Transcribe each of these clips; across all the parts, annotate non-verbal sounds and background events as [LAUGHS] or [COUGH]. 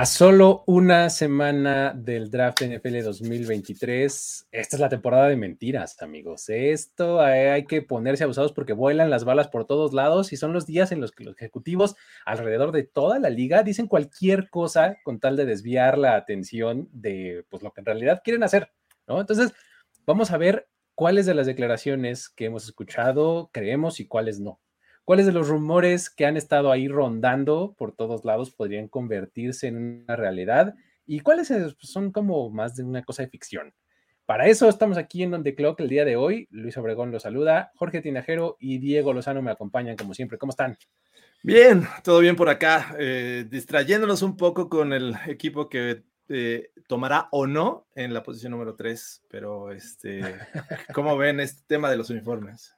A solo una semana del draft NFL 2023, esta es la temporada de mentiras, amigos. Esto hay, hay que ponerse abusados porque vuelan las balas por todos lados y son los días en los que los ejecutivos alrededor de toda la liga dicen cualquier cosa con tal de desviar la atención de pues, lo que en realidad quieren hacer. Entonces, vamos a ver cuáles de las declaraciones que hemos escuchado creemos y cuáles no. ¿Cuáles de los rumores que han estado ahí rondando por todos lados podrían convertirse en una realidad? ¿Y cuáles son como más de una cosa de ficción? Para eso estamos aquí en On The Clock el día de hoy. Luis Obregón los saluda, Jorge Tinajero y Diego Lozano me acompañan como siempre. ¿Cómo están? Bien, todo bien por acá, eh, distrayéndonos un poco con el equipo que eh, tomará o no en la posición número 3, pero este, ¿cómo ven este tema de los uniformes?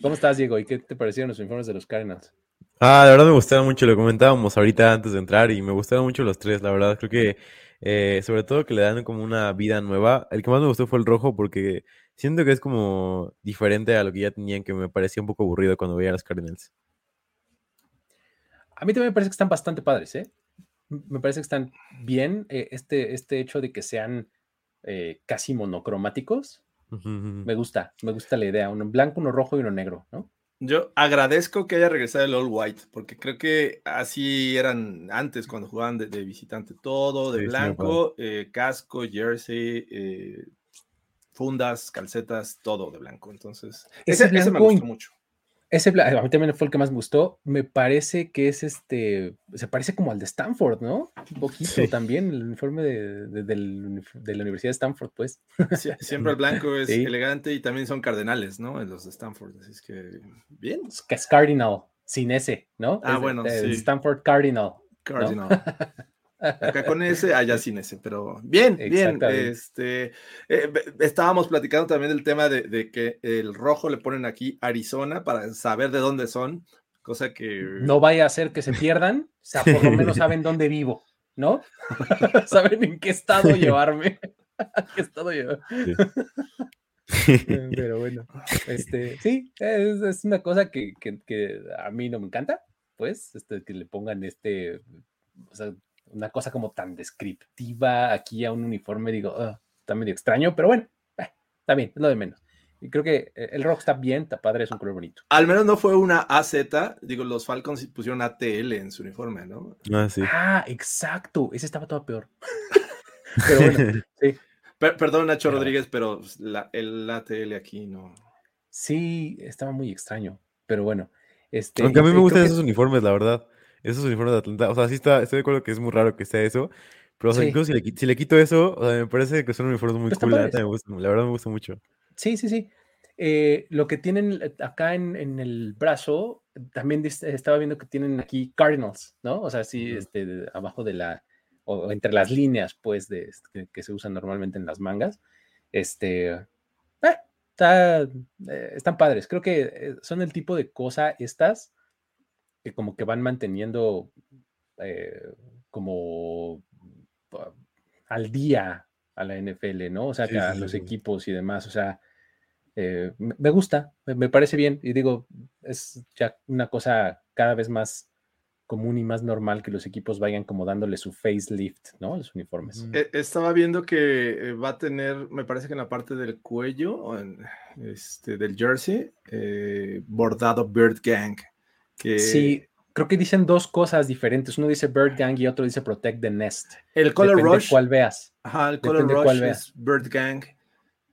¿Cómo estás, Diego? ¿Y qué te parecieron los informes de los Cardinals? Ah, la verdad me gustaron mucho, lo comentábamos ahorita antes de entrar y me gustaron mucho los tres, la verdad. Creo que eh, sobre todo que le dan como una vida nueva. El que más me gustó fue el rojo porque siento que es como diferente a lo que ya tenían, que me parecía un poco aburrido cuando veía a los Cardinals. A mí también me parece que están bastante padres, ¿eh? Me parece que están bien. Eh, este, este hecho de que sean eh, casi monocromáticos, me gusta, me gusta la idea. Uno blanco, uno rojo y uno negro, ¿no? Yo agradezco que haya regresado el All White, porque creo que así eran antes cuando jugaban de, de visitante, todo de Sí, sí, me blanco, eh, casco, jersey, eh, fundas, calcetas, todo de blanco. Entonces, Ese ese, ese me blanco gustó mucho. Ese, a mí también fue el que más me gustó. Me parece que es este, se parece como al de Stanford, ¿no? Un poquito Sí. también, el uniforme de, de- la Universidad de Stanford, pues. Sí, [LAUGHS] siempre el blanco es Sí. elegante y también son cardenales, ¿no? En los de Stanford. Así es que, bien. Es Cardinal, sin ese, ¿no? Ah, Es bueno, sí. Stanford Cardinal. Cardinal. [LAUGHS] Acá con ese, allá sin ese, pero bien, bien. Este, eh, estábamos platicando también del tema de, de que el rojo le ponen aquí Arizona para saber de dónde son, cosa que No vaya a ser que se pierdan, o sea, por lo menos saben dónde vivo, ¿no? [LAUGHS] saben en qué estado [LAUGHS] llevarme. ¿A [LAUGHS] ¿Qué estado llevar? Eh, Pero bueno, este, sí, es, es una cosa que, que- que a mí no me encanta, pues, este, que le pongan este, o sea, una cosa como tan descriptiva aquí a un uniforme, digo, "Ah, está medio extraño, pero bueno, eh, está bien, es lo de menos. Y creo que eh, el rock está bien, está padre, es un color bonito. al menos no fue una AZ, digo, los Falcons pusieron ATL en su uniforme, ¿no? Ah, sí. Ah, exacto, ese estaba todo peor. [LAUGHS] pero bueno, [LAUGHS] sí, Per- perdón, Nacho Pero- Rodríguez, pero la- el ATL aquí no. sí, estaba muy extraño, pero bueno. Este, Aunque a mí me gustan que- esos uniformes, la verdad. Esos uniformes de Atlanta. O sea, sí está, estoy de acuerdo que es muy raro que sea eso. Pero, o sea, Sí. incluso si le, si le quito eso, o sea, me parece que son uniformes muy están cool. La, me gusta- la verdad me gusta mucho. Sí, sí, sí. Eh, lo que tienen eh, acá en, en el brazo, también estaba viendo que tienen aquí Cardinals, ¿no? O sea, sí, Ujú. este, de- abajo de la, o o entre las líneas, pues, de, este, que, que se usan normalmente en las mangas. Este, eh, está, eh, están padres. Creo que eh, son el tipo de cosa estas que como que van manteniendo eh, como ah, al día a la NFL, ¿no? O sea, Sí, que a sí, los sí. equipos y demás, o sea, eh, me gusta, me, parece bien y digo, es ya una cosa cada vez más común y más normal que los equipos vayan como dándole su facelift, ¿no? a Los uniformes. Eh, Estaba viendo que va a tener, me parece que en la parte del cuello, este, del jersey, eh, bordado Bird Gang. Que Sí, creo que dicen dos cosas diferentes. Uno dice Bird Gang y otro dice Protect the Nest. el Color Depende Rush. cuál veas. Ajá, el Color depende cuál Rush veas. es Bird Gang.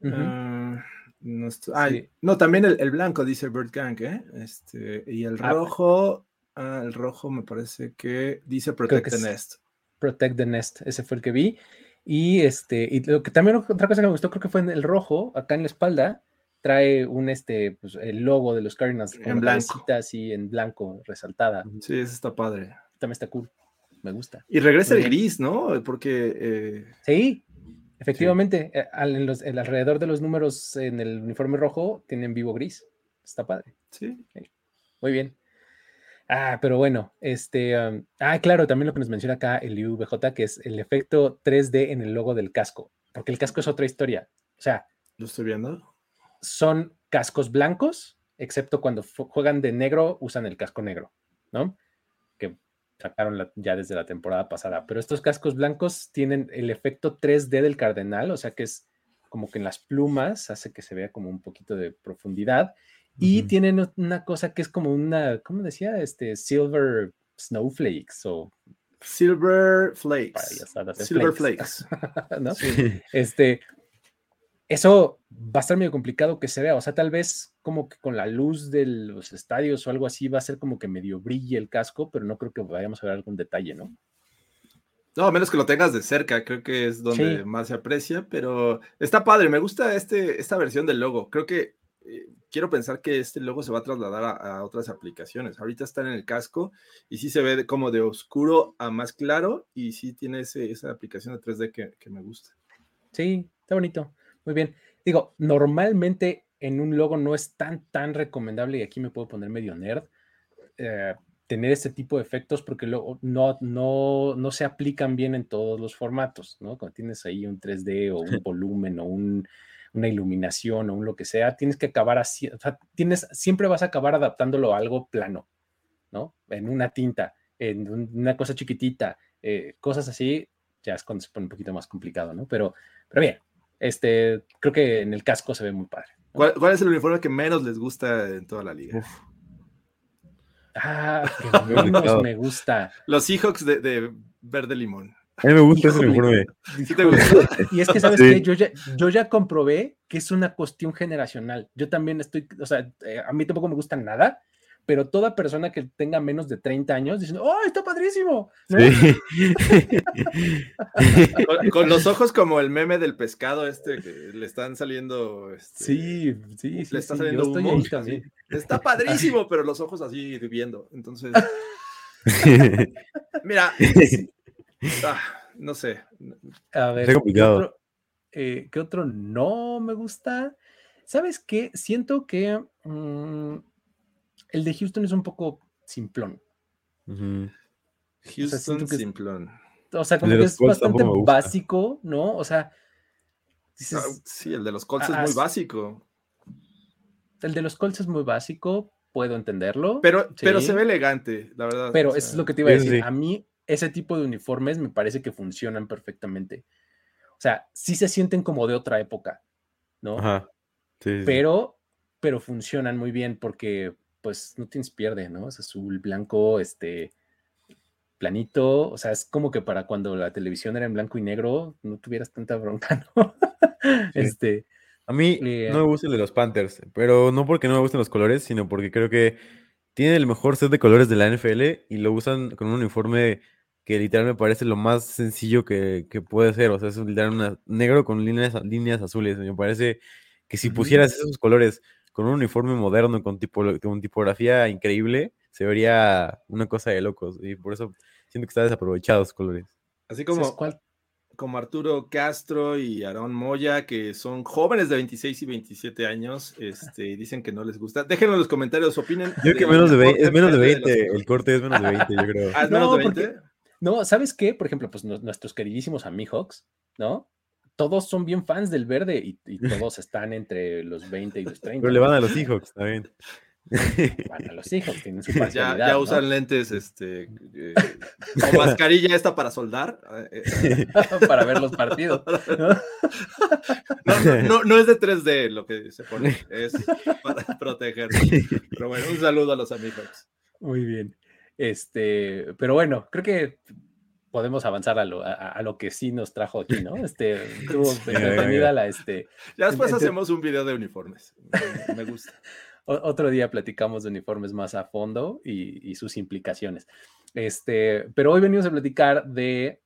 Ah, no, estoy- ay, Sí. no, también el, el blanco dice Bird Gang, ¿eh? Este, y el Ah, rojo, ah, el rojo me parece que dice Protect que the es- Nest. Protect the Nest, ese fue el que vi. Y este, y lo que también otra cosa que me gustó creo que fue en el rojo, acá en la espalda, trae un este, pues, el logo de los Cardinals En blanco. así en blanco, resaltada. Sí, eso está padre. También está cool. Me gusta. Y regresa el gris, ¿no? Porque eh, Sí, efectivamente, eh, al- en los- el alrededor de los números en el uniforme rojo tienen vivo gris. Está padre. sí, Muy bien. Ah, pero bueno, este. um, ah, claro, también lo que nos menciona acá el IVJ, que es el efecto 3D en el logo del casco, porque el casco es otra historia. O sea, lo estoy viendo. Son cascos blancos, excepto cuando juegan de negro, usan el casco negro, ¿no? Que sacaron la- ya desde la temporada pasada. Pero estos cascos blancos tienen el efecto 3D del cardenal, o sea que es como que en las plumas hace que se vea como un poquito de profundidad. Y tienen una cosa que es como una, ¿cómo decía? Este silver snowflakes o Silver Flakes. de Silver flakes, Flakes. [LAUGHS] ¿no? Sí. Este, eso va a estar medio complicado que se vea, o sea, tal vez como que con la luz de los estadios o algo así va a ser como que medio brille el casco, pero no creo que vayamos a ver algún detalle, ¿no? No, a menos que lo tengas de cerca, creo que es donde Sí. más se aprecia, pero está padre, me gusta este, esta versión del logo. Creo que eh, quiero pensar que este logo se va a trasladar a, a otras aplicaciones. Ahorita está en el casco y sí se ve como de oscuro a más claro y sí tiene ese- esa aplicación de 3D que, que me gusta. Sí, está bonito, muy bien. Digo, normalmente en un logo no es tan, tan recomendable, y aquí me puedo poner medio nerd, eh, tener este tipo de efectos porque luego no, no, no se aplican bien en todos los formatos, ¿no? Cuando tienes ahí un 3D o un [LAUGHS] volumen o un- una iluminación o un lo que sea, tienes que acabar así, o sea, tienes, siempre vas a acabar adaptándolo a algo plano, ¿no? En una tinta, en un- una cosa chiquitita, eh, cosas así, ya es cuando se pone un poquito más complicado, ¿no? Pero, pero bien, este, creo que en el casco se ve muy padre. ¿no? ¿Cuál, cuál es el uniforme que menos les gusta en toda la liga? Ah, que [LAUGHS] menos me gusta. Los Seahawks de, de verde limón. A mí me gusta ese uniforme. ¿Sí te gusta? [LAUGHS] Y es que, ¿sabes Sí. qué? Yo ya, yo ya comprobé que es una cuestión generacional. Yo también estoy, o sea, eh, a mí tampoco me gusta nada, pero toda persona que tenga menos de 30 años diciendo, ¡oh, está padrísimo! ¿no? Sí. [LAUGHS] Con, con los ojos como el meme del pescado este que le están saliendo. este, Sí, sí, sí. le está sí, saliendo yo estoy humo. ahí así. [LAUGHS] Está padrísimo, pero los ojos así hirviendo. Entonces, [LAUGHS] mira, ah, no sé. A ver, Está complicado. ¿qué otro, eh, qué otro no me gusta? ¿Sabes qué? Siento que mm, el de Houston es un poco simplón. Houston es- Simplón. O sea, como que es Colts bastante básico, ¿no? O sea, dices, Ah, sí, el de los Colts ah, es muy sí. básico. el de los Colts es muy básico, puedo entenderlo. Pero, pero se ve elegante, la verdad. Pero o eso es lo que te iba a decir. sí. A mí, ese tipo de uniformes me parece que funcionan perfectamente. O sea, sí se sienten como de otra época, ¿no? Ajá. Sí, sí. pero, pero funcionan muy bien porque pues no tienes pierde, ¿no? Es azul, blanco, este, planito, o sea, es como que para cuando la televisión era en blanco y negro, no tuvieras tanta bronca, [LAUGHS] ¿no? Este, A mí Eh, no me gusta el de los Panthers, pero no porque no me gusten los colores, sino porque creo que tienen el mejor set de colores de la NFL y lo usan con un uniforme que literal me parece lo más sencillo que, que puede ser. O sea, es literal una- negro con líneas, líneas azules. Me parece que si pusieras esos colores con un uniforme moderno, con, tipo, con tipografía increíble, se vería una cosa de locos. Y por eso siento que está desaprovechado esos colores. Así ¿sabes como, cuál? como Arturo Castro y Aarón Moya, que son jóvenes de 26 y 27 años, este, y dicen que no les gusta. Déjenlo en los comentarios, opinen. Yo creo que menos de mejor 20, es menos de verde los 20, Colts. el corte es menos de [LAUGHS] 20, yo creo. Ah, ¿es No, menos de porque- 20? No, ¿sabes qué? Por ejemplo, pues nuestros queridísimos Amihawks, ¿no? Todos son bien fans del verde y, y [LAUGHS] todos están entre los 20 y los 30. Pero le van a los Seahawks también. Van a los Seahawks, tienen su [LAUGHS] Ya, ya ¿no? usan lentes, este, eh, [LAUGHS] o mascarilla esta para soldar. eh, eh, para ver los partidos. ¿no? No, no, no, no es de 3D lo que se pone, es para proteger. Pero bueno, un saludo a los amigos. Muy bien. Este, pero bueno, creo que podemos avanzar a lo, a, a lo que sí nos trajo aquí, ¿no? [LAUGHS] Este, entretenida venga. la, este, Ya después hacemos un video de uniformes. Me, me gusta. [LAUGHS] otro día platicamos de uniformes más a fondo y, y sus implicaciones. Este, pero hoy venimos a platicar de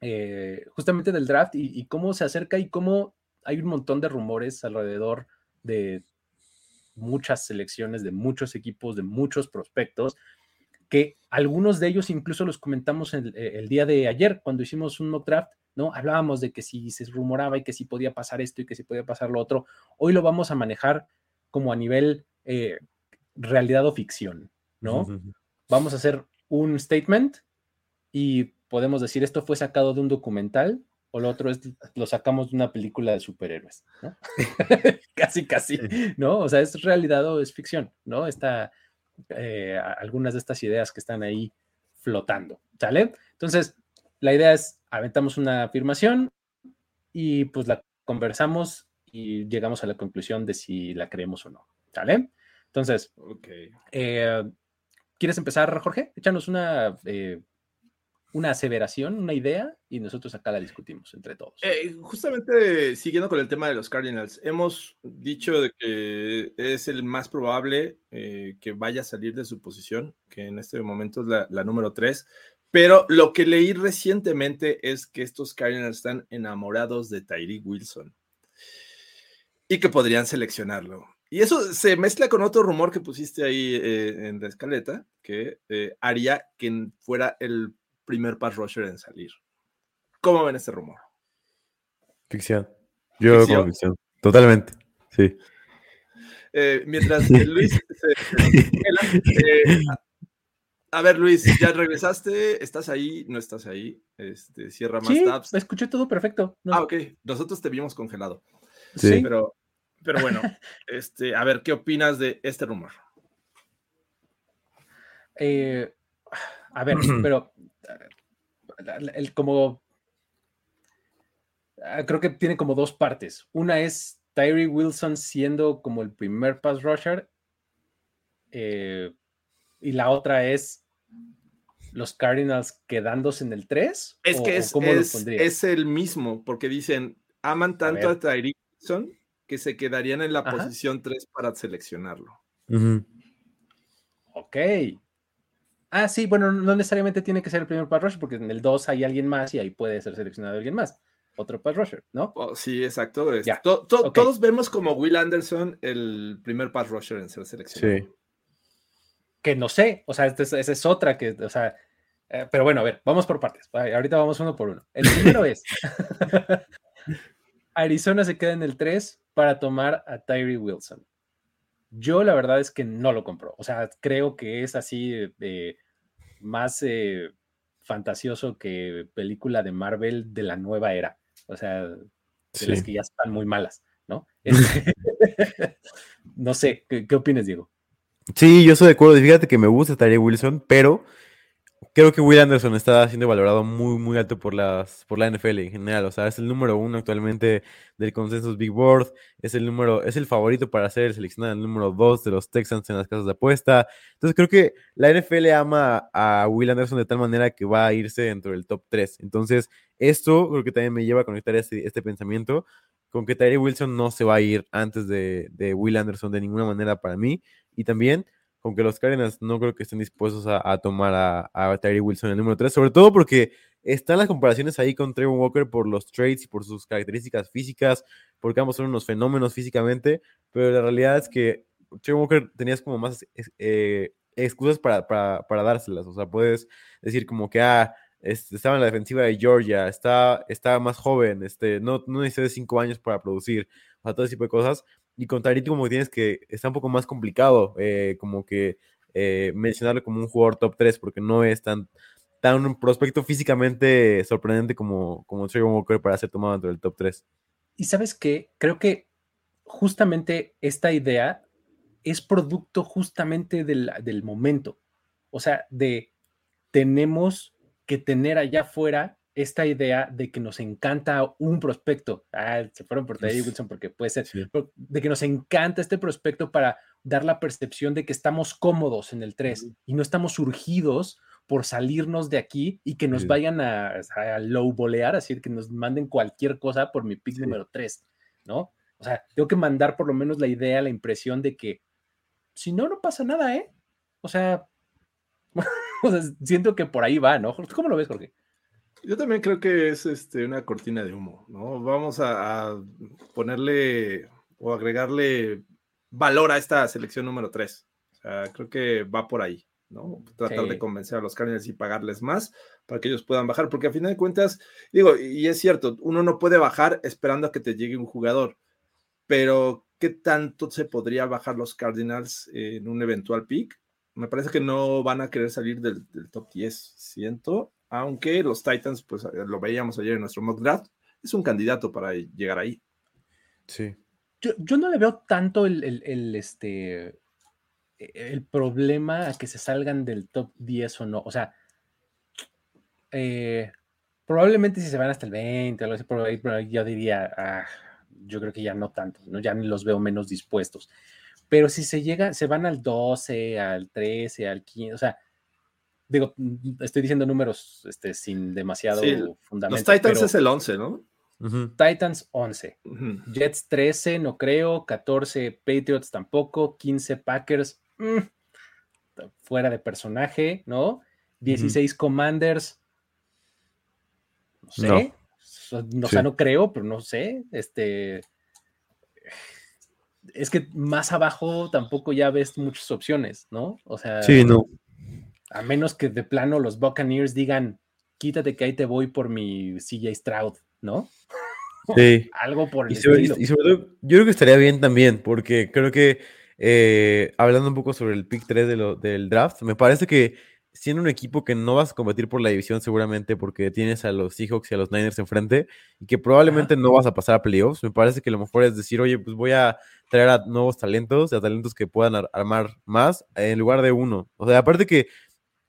eh, justamente del draft y, y cómo se acerca y cómo hay un montón de rumores alrededor de muchas selecciones, de muchos equipos, de muchos prospectos, que algunos de ellos incluso los comentamos el, el día de ayer cuando hicimos un mock draft, ¿no? Hablábamos de que si se rumoraba y que si podía pasar esto y que si podía pasar lo otro. Hoy lo vamos a manejar como a nivel eh, realidad o ficción, ¿no? Vamos a hacer un statement y podemos decir esto fue sacado de un documental o lo otro es lo sacamos de una película de superhéroes, ¿no? [LAUGHS] casi, casi, ¿no? O sea, es realidad o es ficción, ¿no? Está eh, algunas de estas ideas que están ahí flotando, ¿sale? Entonces, la idea es, aventamos una afirmación y pues la conversamos y llegamos a la conclusión de si la creemos o no, ¿sale? Entonces, Ok. eh, ¿quieres empezar, Jorge? Échanos una, eh, una aseveración, una idea, y nosotros acá la discutimos entre todos. Eh, justamente siguiendo con el tema de los Cardinals, hemos dicho de que es el más probable eh, que vaya a salir de su posición, que en este momento es la, la número 3. Pero lo que leí recientemente es que estos Cardinals están enamorados de Tyreek Wilson y que podrían seleccionarlo. Y eso se mezcla con otro rumor que pusiste ahí eh, en la escaleta, que eh, haría que fuera el primer pass rusher en salir. ¿Cómo ven este rumor? Ficción. Yo ¿Ficción? como ficción. Totalmente. Sí. Eh, mientras que Luis [LAUGHS] se- eh, a ver, Luis, ya regresaste, estás ahí, no estás ahí, este, cierra más sí, tabs. escuché todo perfecto. ¿no? Ah, ok, nosotros te vimos congelado, Sí. Sí. pero, pero bueno, este, a ver, ¿qué opinas de este rumor? Eh, a ver, [CLEARS THROAT] pero eh, el, como ah, creo que tiene como dos partes. Una es Tyree Wilson siendo como el primer pass rusher eh, y la otra es los Cardinals quedándose en el 3. Es que es, ¿cómo lo es, es el mismo, porque dicen, aman tanto a, ver. Tyreek Wilson que se quedarían en la Ajá. posición 3 para seleccionarlo. Ujú. Ok. Ah, sí, bueno, no necesariamente tiene que ser el primer pass rusher porque en el 2 hay alguien más y ahí puede ser seleccionado alguien más. Otro pass rusher, ¿no? Oh, sí, exacto. es- to- to-. Todos vemos como Will Anderson el primer pass rusher en ser seleccionado. Sí. que no sé, o sea, esa es otra que, o sea, eh, pero bueno, a ver, vamos por partes. Ahorita vamos uno por uno. El primero es, [LAUGHS] Arizona se queda en el 3 para tomar a Tyree Wilson. Yo la verdad es que no lo compro. O sea, creo que es así eh, más eh, fantasioso que película de Marvel de la nueva era. O sea, de las que ya están muy malas, ¿no? [LAUGHS] Este, [LAUGHS] no sé, ¿qué, qué opinas, Diego? Sí, yo estoy de acuerdo. Fíjate que me gusta Tyree Wilson, pero creo que Will Anderson está siendo valorado muy, muy alto por las, por la NFL en general. O sea, es el número uno actualmente del consensus Big Board. Es el número, es el favorito para ser seleccionado el número dos de los Texans en las casas de apuesta. Entonces creo que la NFL ama a Will Anderson de tal manera que va a irse dentro del top 3. Entonces, esto creo que también me lleva a conectar este, este pensamiento con que Tyree Wilson no se va a ir antes de, de Will Anderson de ninguna manera para mí. Y también con que los Cardinals no creo que estén dispuestos a, tomar a, a Tyree Wilson el número 3, sobre todo porque están las comparaciones ahí con Trevor Walker por los traits y por sus características físicas, porque ambos son unos fenómenos físicamente, pero la realidad es que Trevor Walker tenías como más eh, excusas para, dárselas, o sea, puedes decir como que, ah, este, estaba en la defensiva de Georgia, está, está más joven, este, no, no necesita de 5 años para producir, o sea, todo ese tipo de cosas. Y con Tyree como que tienes que, está un poco más complicado, eh, como que eh, mencionarlo como un jugador top 3, porque no es tan, tan un prospecto físicamente sorprendente como, como Trevor Walker para ser tomado dentro del top 3. Y sabes qué, creo que justamente esta idea es producto justamente del, del momento. O sea, de tenemos que tener allá afuera esta idea de que nos encanta un prospecto. Ah, se fueron por Teddy. Wilson porque puede ser. Sí. De que nos encanta este prospecto para dar la percepción de que estamos cómodos en el 3 y no estamos urgidos por salirnos de aquí y que nos Sí. vayan a, a low bolear, así que nos manden cualquier cosa por mi pick número 3, ¿no? O sea, tengo que mandar por lo menos la idea, la impresión de que si no, no pasa nada, ¿eh? O sea, [LAUGHS] o sea, siento que por ahí va, ¿no? ¿Tú ¿Cómo lo ves, Jorge? Yo también creo que es este, una cortina de humo, ¿no? Vamos a, a ponerle o agregarle valor a esta selección número 3. O sea, creo que va por ahí, ¿no? Tratar Sí. de convencer a los Cardinals y pagarles más para que ellos puedan bajar, porque a final de cuentas, digo, y es cierto, uno no puede bajar esperando a que te llegue un jugador, pero ¿qué tanto se podría bajar los Cardinals en un eventual pick? Me parece que no van a querer salir del, del top 10, siento, aunque los Titans, pues lo veíamos ayer en nuestro mock draft, es un candidato para llegar ahí. Sí. Yo, yo no le veo tanto el, el- el, este, el problema a que se salgan del top 10 o no. O sea, eh, probablemente si se van hasta el 20 o algo así, por ahí, por ahí yo diría, ah, yo creo que ya no tanto, ¿no? ya ni los veo menos dispuestos. Pero si se llega, se van al 12, al 13, al 15, o sea, digo, estoy diciendo números este, sin demasiado Sí, Los fundamento. Titans pero es el 11, ¿no? Ujú. Titans 11. Ujú. Jets 13, no creo. 14 Patriots tampoco. 15 Packers. mm, fuera de personaje, ¿no? 16 Commanders. No sé. No. So- no, O Sí. sea, no creo, pero no sé. Este. Es que más abajo tampoco ya ves muchas opciones, ¿no? O sea, Sí, no. A menos que de plano los Buccaneers digan, quítate que ahí te voy por mi CJ Stroud, ¿no? Sí. [LAUGHS] Algo por el Y sobre, estilo. y sobre todo, yo creo que estaría bien también, porque creo que eh, hablando un poco sobre el pick 3 de lo- del draft, me parece que siendo un equipo que no vas a competir por la división seguramente porque tienes a los Seahawks y a los Niners enfrente y que probablemente no vas a pasar a playoffs, me parece que lo mejor es decir, oye, pues voy a traer a nuevos talentos, a talentos que puedan ar- armar más en lugar de uno. O sea, aparte que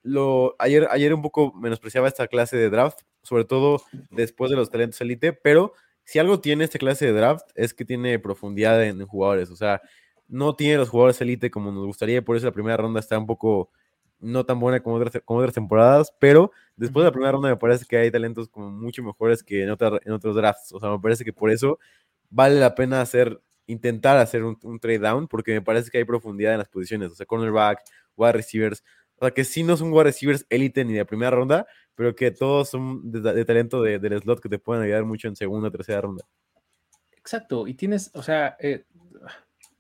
lo, ayer, ayer un poco menospreciaba esta clase de draft, sobre todo después de los talentos elite, pero si algo tiene esta clase de draft es que tiene profundidad en, en jugadores, o sea, no tiene los jugadores elite como nos gustaría, y por eso la primera ronda está un poco no tan buena como otras, como otras temporadas, pero después de la primera ronda me parece que hay talentos como mucho mejores que en, otra- en otros drafts, o sea, me parece que por eso vale la pena hacer, intentar hacer un, un trade down, porque me parece que hay profundidad en las posiciones, o sea, cornerback, wide receivers, o sea, que sí no son wide receivers élite ni de primera ronda, pero que todos son de, de talento de- del slot que te pueden ayudar mucho en segunda o tercera ronda. Exacto, y tienes, o sea, eh,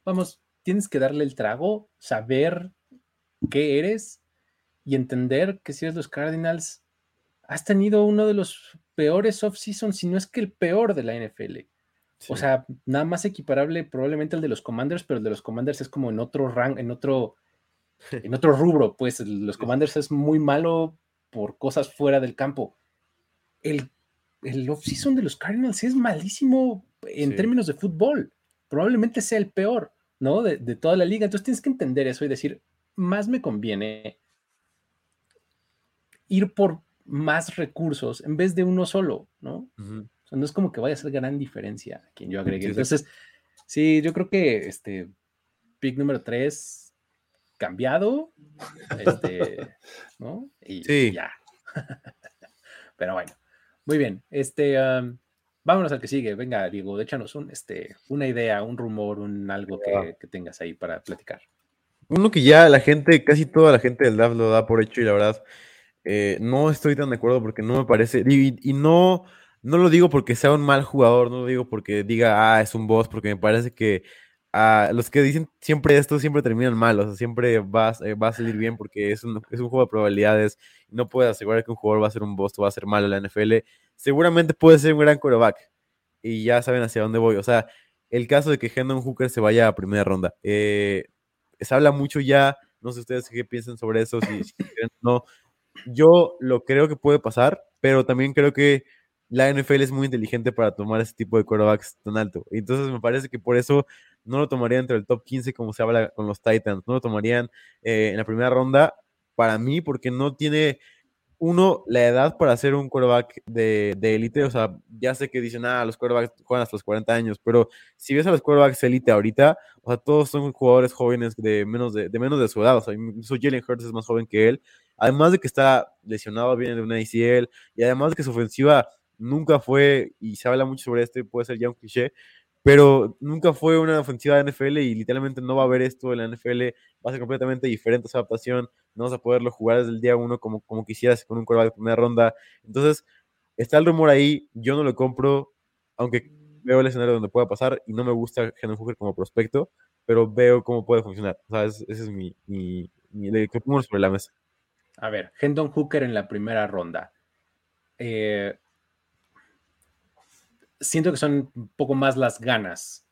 vamos, tienes que darle el trago, saber qué eres y entender que si eres los Cardinals, has tenido uno de los peores off-seasons, si no es que el peor de la NFL. O Sí. sea, nada más equiparable probablemente al de los Commanders, pero el de los Commanders es como en otro rank, en otro, [LAUGHS] en otro rubro, pues los Commanders es muy malo por cosas fuera del campo. El, el off-season de los Cardinals es malísimo en Sí. términos de fútbol. Probablemente sea el peor, ¿no? De, de toda la liga. Entonces tienes que entender eso y decir, más me conviene ir por más recursos en vez de uno solo, ¿no? Ujú. O sea, no es como que vaya a hacer gran diferencia a quien yo agregue. Entonces, sí, yo creo que este pick número 3 cambiado, este, [LAUGHS] ¿no? Y Sí. ya. [LAUGHS] Pero bueno, muy bien. Este, am, vámonos al que sigue. Venga, Diego, échanos un, este, una idea, un rumor, un algo que, que tengas ahí para platicar. Uno que ya la gente, casi toda la gente del draft lo da por hecho y la verdad eh, no estoy tan de acuerdo porque no me parece, y, y no, no lo digo porque sea un mal jugador, no lo digo porque diga, ah, es un boss, porque me parece que ah, los que dicen siempre esto siempre terminan mal, o sea, siempre va, a- eh, va a salir bien porque es un, es un juego de probabilidades no puedes asegurar que un jugador va a ser un boss o va a ser malo en la NFL. Seguramente puede ser un gran quarterback y ya saben hacia dónde voy, o sea, el caso de que Hendon Hooker se vaya a primera ronda. Eh, se habla mucho ya, no sé ustedes qué piensan sobre eso, si, si [LAUGHS] creen o no. Yo lo creo que puede pasar, pero también creo que la NFL es muy inteligente para tomar ese tipo de quarterbacks tan alto. Entonces me parece que por eso no lo tomarían entre el top 15 como se habla con los Titans, no lo tomarían eh, en la primera ronda para mí porque no tiene uno, la edad para ser un quarterback de, de élite, o sea, ya sé que dicen, ah, los quarterbacks juegan hasta los 40 años, pero si ves a los quarterbacks élite ahorita, o sea, todos son jugadores jóvenes de menos de, de menos de su edad, o sea, incluso Jalen Hurts es más joven que él, además de que está lesionado, viene de una ACL, y además de que su ofensiva nunca fue, y se habla mucho sobre esto, puede ser ya un cliché, pero nunca fue una ofensiva de NFL y literalmente no va a haber esto en la NFL, va a ser completamente diferente esa adaptación, no vas a poderlo jugar desde el día uno como, como quisieras con un quarterback de primera ronda. Entonces, está el rumor ahí, yo no lo compro, aunque veo el escenario donde pueda pasar y no me gusta Hendon Hooker como prospecto, pero veo cómo puede funcionar. O sea, ese es mi, mi, mi que pongo sobre la mesa. A ver, Hendon Hooker en la primera ronda. Eh, siento que son un poco más las ganas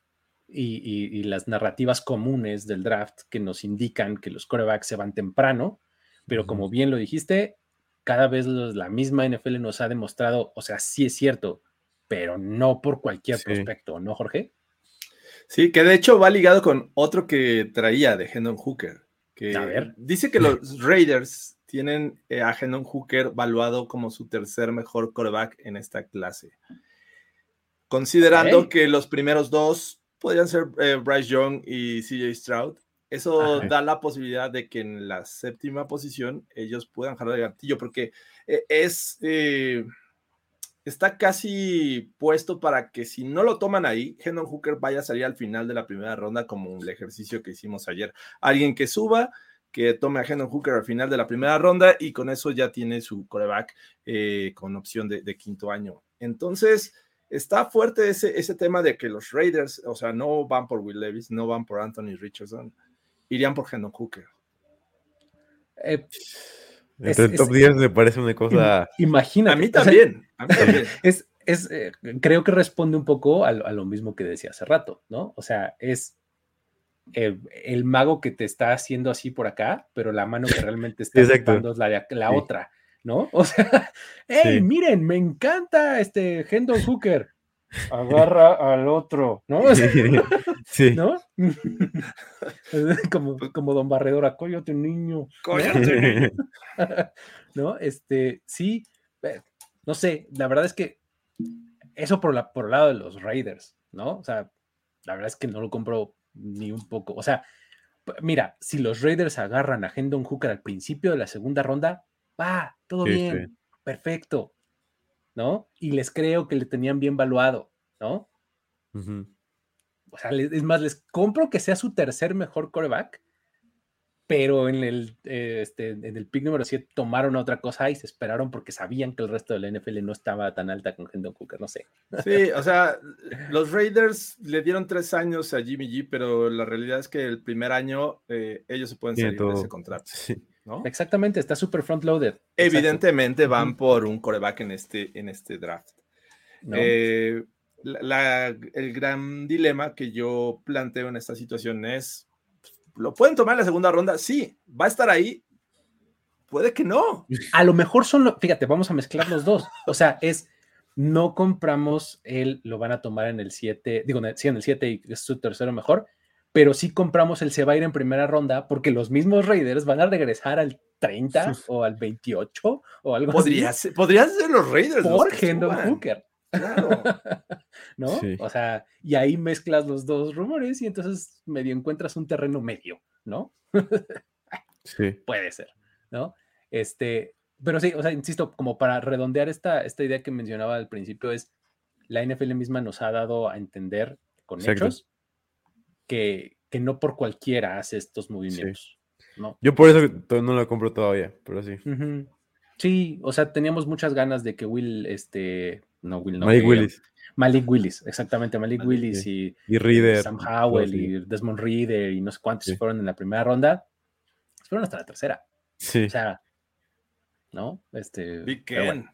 y, las narrativas comunes del draft que nos indican que los corebacks se van temprano, pero como bien lo dijiste, cada vez la misma NFL nos ha demostrado, o sea, sí es cierto, pero no por cualquier prospecto, ¿no, Jorge? Sí, que de hecho va ligado con otro que traía de Hendon Hooker. Que a ver. Dice que los [LAUGHS] Raiders tienen eh, a Hendon Hooker valuado como su tercer mejor coreback en esta clase. Considerando que los primeros dos podrían ser eh, Bryce Young y CJ Stroud, eso da la posibilidad de que en la séptima posición ellos puedan jalar el gatillo, porque eh, es eh, está casi puesto para que si no lo toman ahí, Hendon Hooker vaya a salir al final de la primera ronda como el ejercicio que hicimos ayer. Alguien que suba, que tome a Hendon Hooker al final de la primera ronda y con eso ya tiene su coreback con opción de quinto año. Entonces, está fuerte ese, ese tema de que los Raiders, o sea, no van por Will Levis, no van por Anthony Richardson, irían por Hendon Hooker. Eh, Entre el top 10 me parece una cosa. Imagina. A mí también. a mí también. [LAUGHS] es, es eh, creo que responde un poco a, lo mismo que decía hace rato, ¿no? O sea, es eh, el mago que te está haciendo así por acá, pero la mano que realmente está [LAUGHS] es la, la otra. ¿No? [LAUGHS] O sea, hey, miren, me encanta este Hendon Hooker. Agarra al otro, ¿no? [LAUGHS] sí. ¿No? [LAUGHS] como, como Don Barredora, cóllate niño. Cóllate. ¿No? Este, sí, eh, no sé, la verdad es que eso por, la, por el lado de los Raiders, ¿no? O sea, la verdad es que no lo compro ni un poco. O sea, mira, si los Raiders agarran a Hendon Hooker al principio de la segunda ronda, va, todo bien, perfecto, ¿no? Y les creo que le tenían bien valuado, ¿no? O sea, es más, les compro que sea su tercer mejor coreback, pero en el, eh, este, en el pick número 7 tomaron otra cosa y se esperaron porque sabían que el resto de la NFL no estaba tan alta con Hendon Cooker, no sé. Sí, [LAUGHS] o sea, los Raiders le dieron tres años a Jimmy G, pero la realidad es que el primer año eh, ellos se pueden salir de ese contrato. Sí. Exactamente, está súper front-loaded. Evidentemente van por un coreback en este, en este draft. Eh, el gran dilema que yo planteo en esta situación es, ¿lo pueden tomar en la segunda ronda? Sí, va a estar ahí. Puede que no. A lo mejor son, fíjate, vamos a mezclar los dos. O sea, es, no compramos el, lo van a tomar en el 7, digo, sí, en el 7 y es su tercero mejor, pero sí compramos el se va a ir en primera ronda porque los mismos Raiders van a regresar al 30 o al 28 o algo podría así. Ser, podrían ser los Raiders. Por Hendon Hooker. Claro. [LAUGHS] ¿No? O sea, y ahí mezclas los dos rumores y entonces medio encuentras un terreno medio, ¿no? [LAUGHS] sí. Puede ser, ¿no? Este, pero sí, o sea, insisto, como para redondear esta, esta idea que mencionaba al principio, es la NFL misma nos ha dado a entender con hechos que, no por cualquiera hace estos movimientos. ¿no? Yo por eso no lo compro todavía, pero sí. Sí, o sea, teníamos muchas ganas de que Will, este, no, Will, no. Malik Willis. Malik Willis, exactamente, Malik, Willis y, y Reader, Sam Howell y Desmond Reader y no sé cuántos fueron en la primera ronda. Fueron hasta la tercera. Sí. O sea, ¿no? Este. Big eh,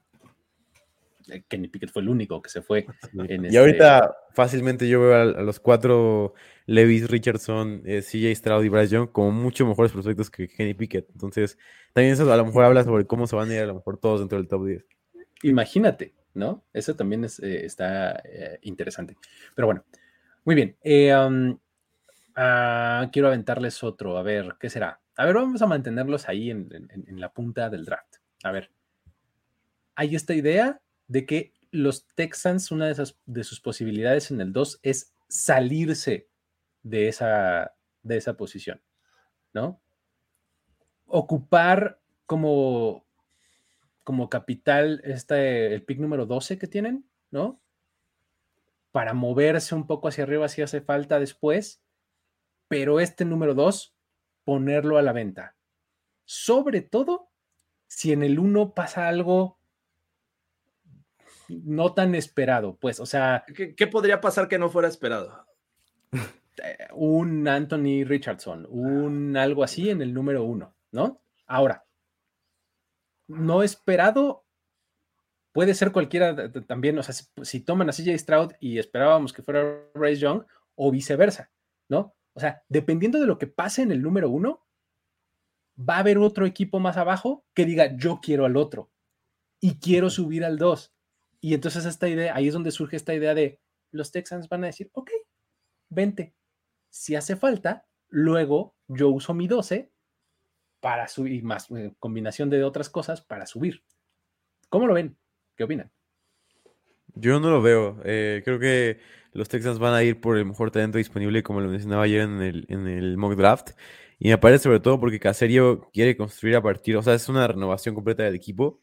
Kenny Pickett fue el único que se fue. En y ahorita fácilmente yo veo a, los cuatro Levis, Richardson, eh, CJ Stroud y Bryce Young como mucho mejores prospectos que Kenny Pickett. Entonces, también eso a lo mejor habla sobre cómo se van a ir a lo mejor todos dentro del top 10. Imagínate, ¿no? Eso también es, eh, está interesante. Pero bueno, muy bien. Um, ah, quiero aventarles otro. A ver, ¿qué será? A ver, vamos a mantenerlos ahí en la punta del draft. A ver. Hay esta idea de que los Texans, una de, esas, sus posibilidades en el 2 es salirse de esa, de esa posición, ¿no? Ocupar como, como capital este, el pick número 12 que tienen, ¿no? Para moverse un poco hacia arriba si hace falta después, pero este número 2, ponerlo a la venta. Sobre todo si en el 1 pasa algo no tan esperado, pues, o sea, ¿Qué, qué podría pasar que no fuera esperado? eh, un Anthony Richardson, un algo así en el número uno, ¿no? Ahora, no esperado puede ser cualquiera también, o sea, si, si toman a CJ Stroud y esperábamos que fuera Bryce Young o viceversa, ¿no? O sea, dependiendo de lo que pase en el número uno, va a haber otro equipo más abajo que diga yo quiero al otro y quiero subir al 2. Y entonces esta idea, ahí es donde surge esta idea de los Texans van a decir, ok, vente. Si hace falta, luego yo uso mi 12 para subir, más eh, combinación de otras cosas para subir. ¿Cómo lo ven? ¿Qué opinan? Yo no lo veo. eh, creo que los Texans van a ir por el mejor talento disponible, como lo mencionaba ayer en el, en el mock draft. Y me parece sobre todo porque Caserio quiere construir a partir, o sea, es una renovación completa del equipo.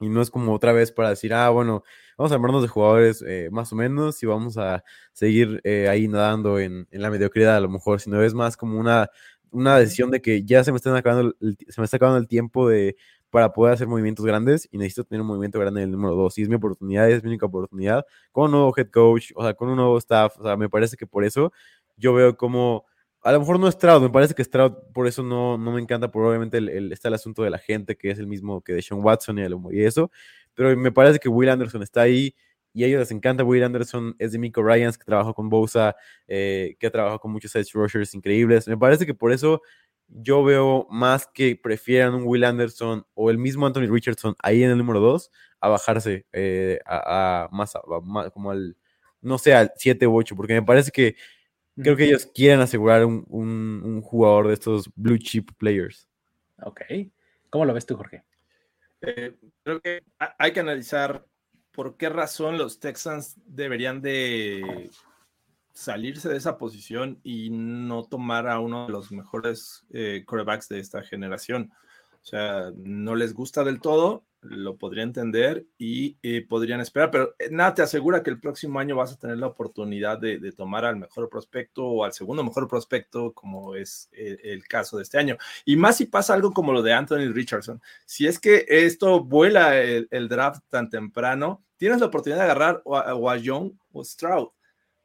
Y no es como otra vez para decir, ah, bueno, vamos a armarnos de jugadores eh, más o menos y vamos a seguir eh, ahí nadando en, en la mediocridad a lo mejor, sino es más como una, una decisión de que ya se me, están acabando el, se me está acabando el tiempo de, para poder hacer movimientos grandes y necesito tener un movimiento grande en el número 2. Y es mi oportunidad, es mi única oportunidad con un nuevo head coach, o sea, con un nuevo staff. O sea, me parece que por eso yo veo como, a lo mejor no Stroud, me parece que Stroud por eso no, no me encanta, probablemente está el asunto de la gente, que es el mismo que de Sean Watson y, el, y eso, pero me parece que Will Anderson está ahí y a ellos les encanta. Will Anderson es de Miko Ryans, que trabajó con Bosa, eh, que ha trabajado con muchos edge rushers increíbles. Me parece que por eso yo veo más que prefieran un Will Anderson o el mismo Anthony Richardson ahí en el número 2 a bajarse eh, a, a, más, a, más, como al, no sé, al 7 u 8, porque me parece que creo que ellos quieren asegurar un, un, un, jugador de estos blue chip players. Ok. ¿Cómo lo ves tú, Jorge? Eh, creo que hay que analizar por qué razón los Texans deberían de salirse de esa posición y no tomar a uno de los mejores eh, quarterbacks de esta generación. O sea, no les gusta del todo, lo podría entender y eh, podrían esperar, pero eh, nada te asegura que el próximo año vas a tener la oportunidad de, de tomar al mejor prospecto o al segundo mejor prospecto, como es el, el, caso de este año. Y más si pasa algo como lo de Anthony Richardson. Si es que esto vuela el, el draft tan temprano, tienes la oportunidad de agarrar o a, o a Young o Stroud.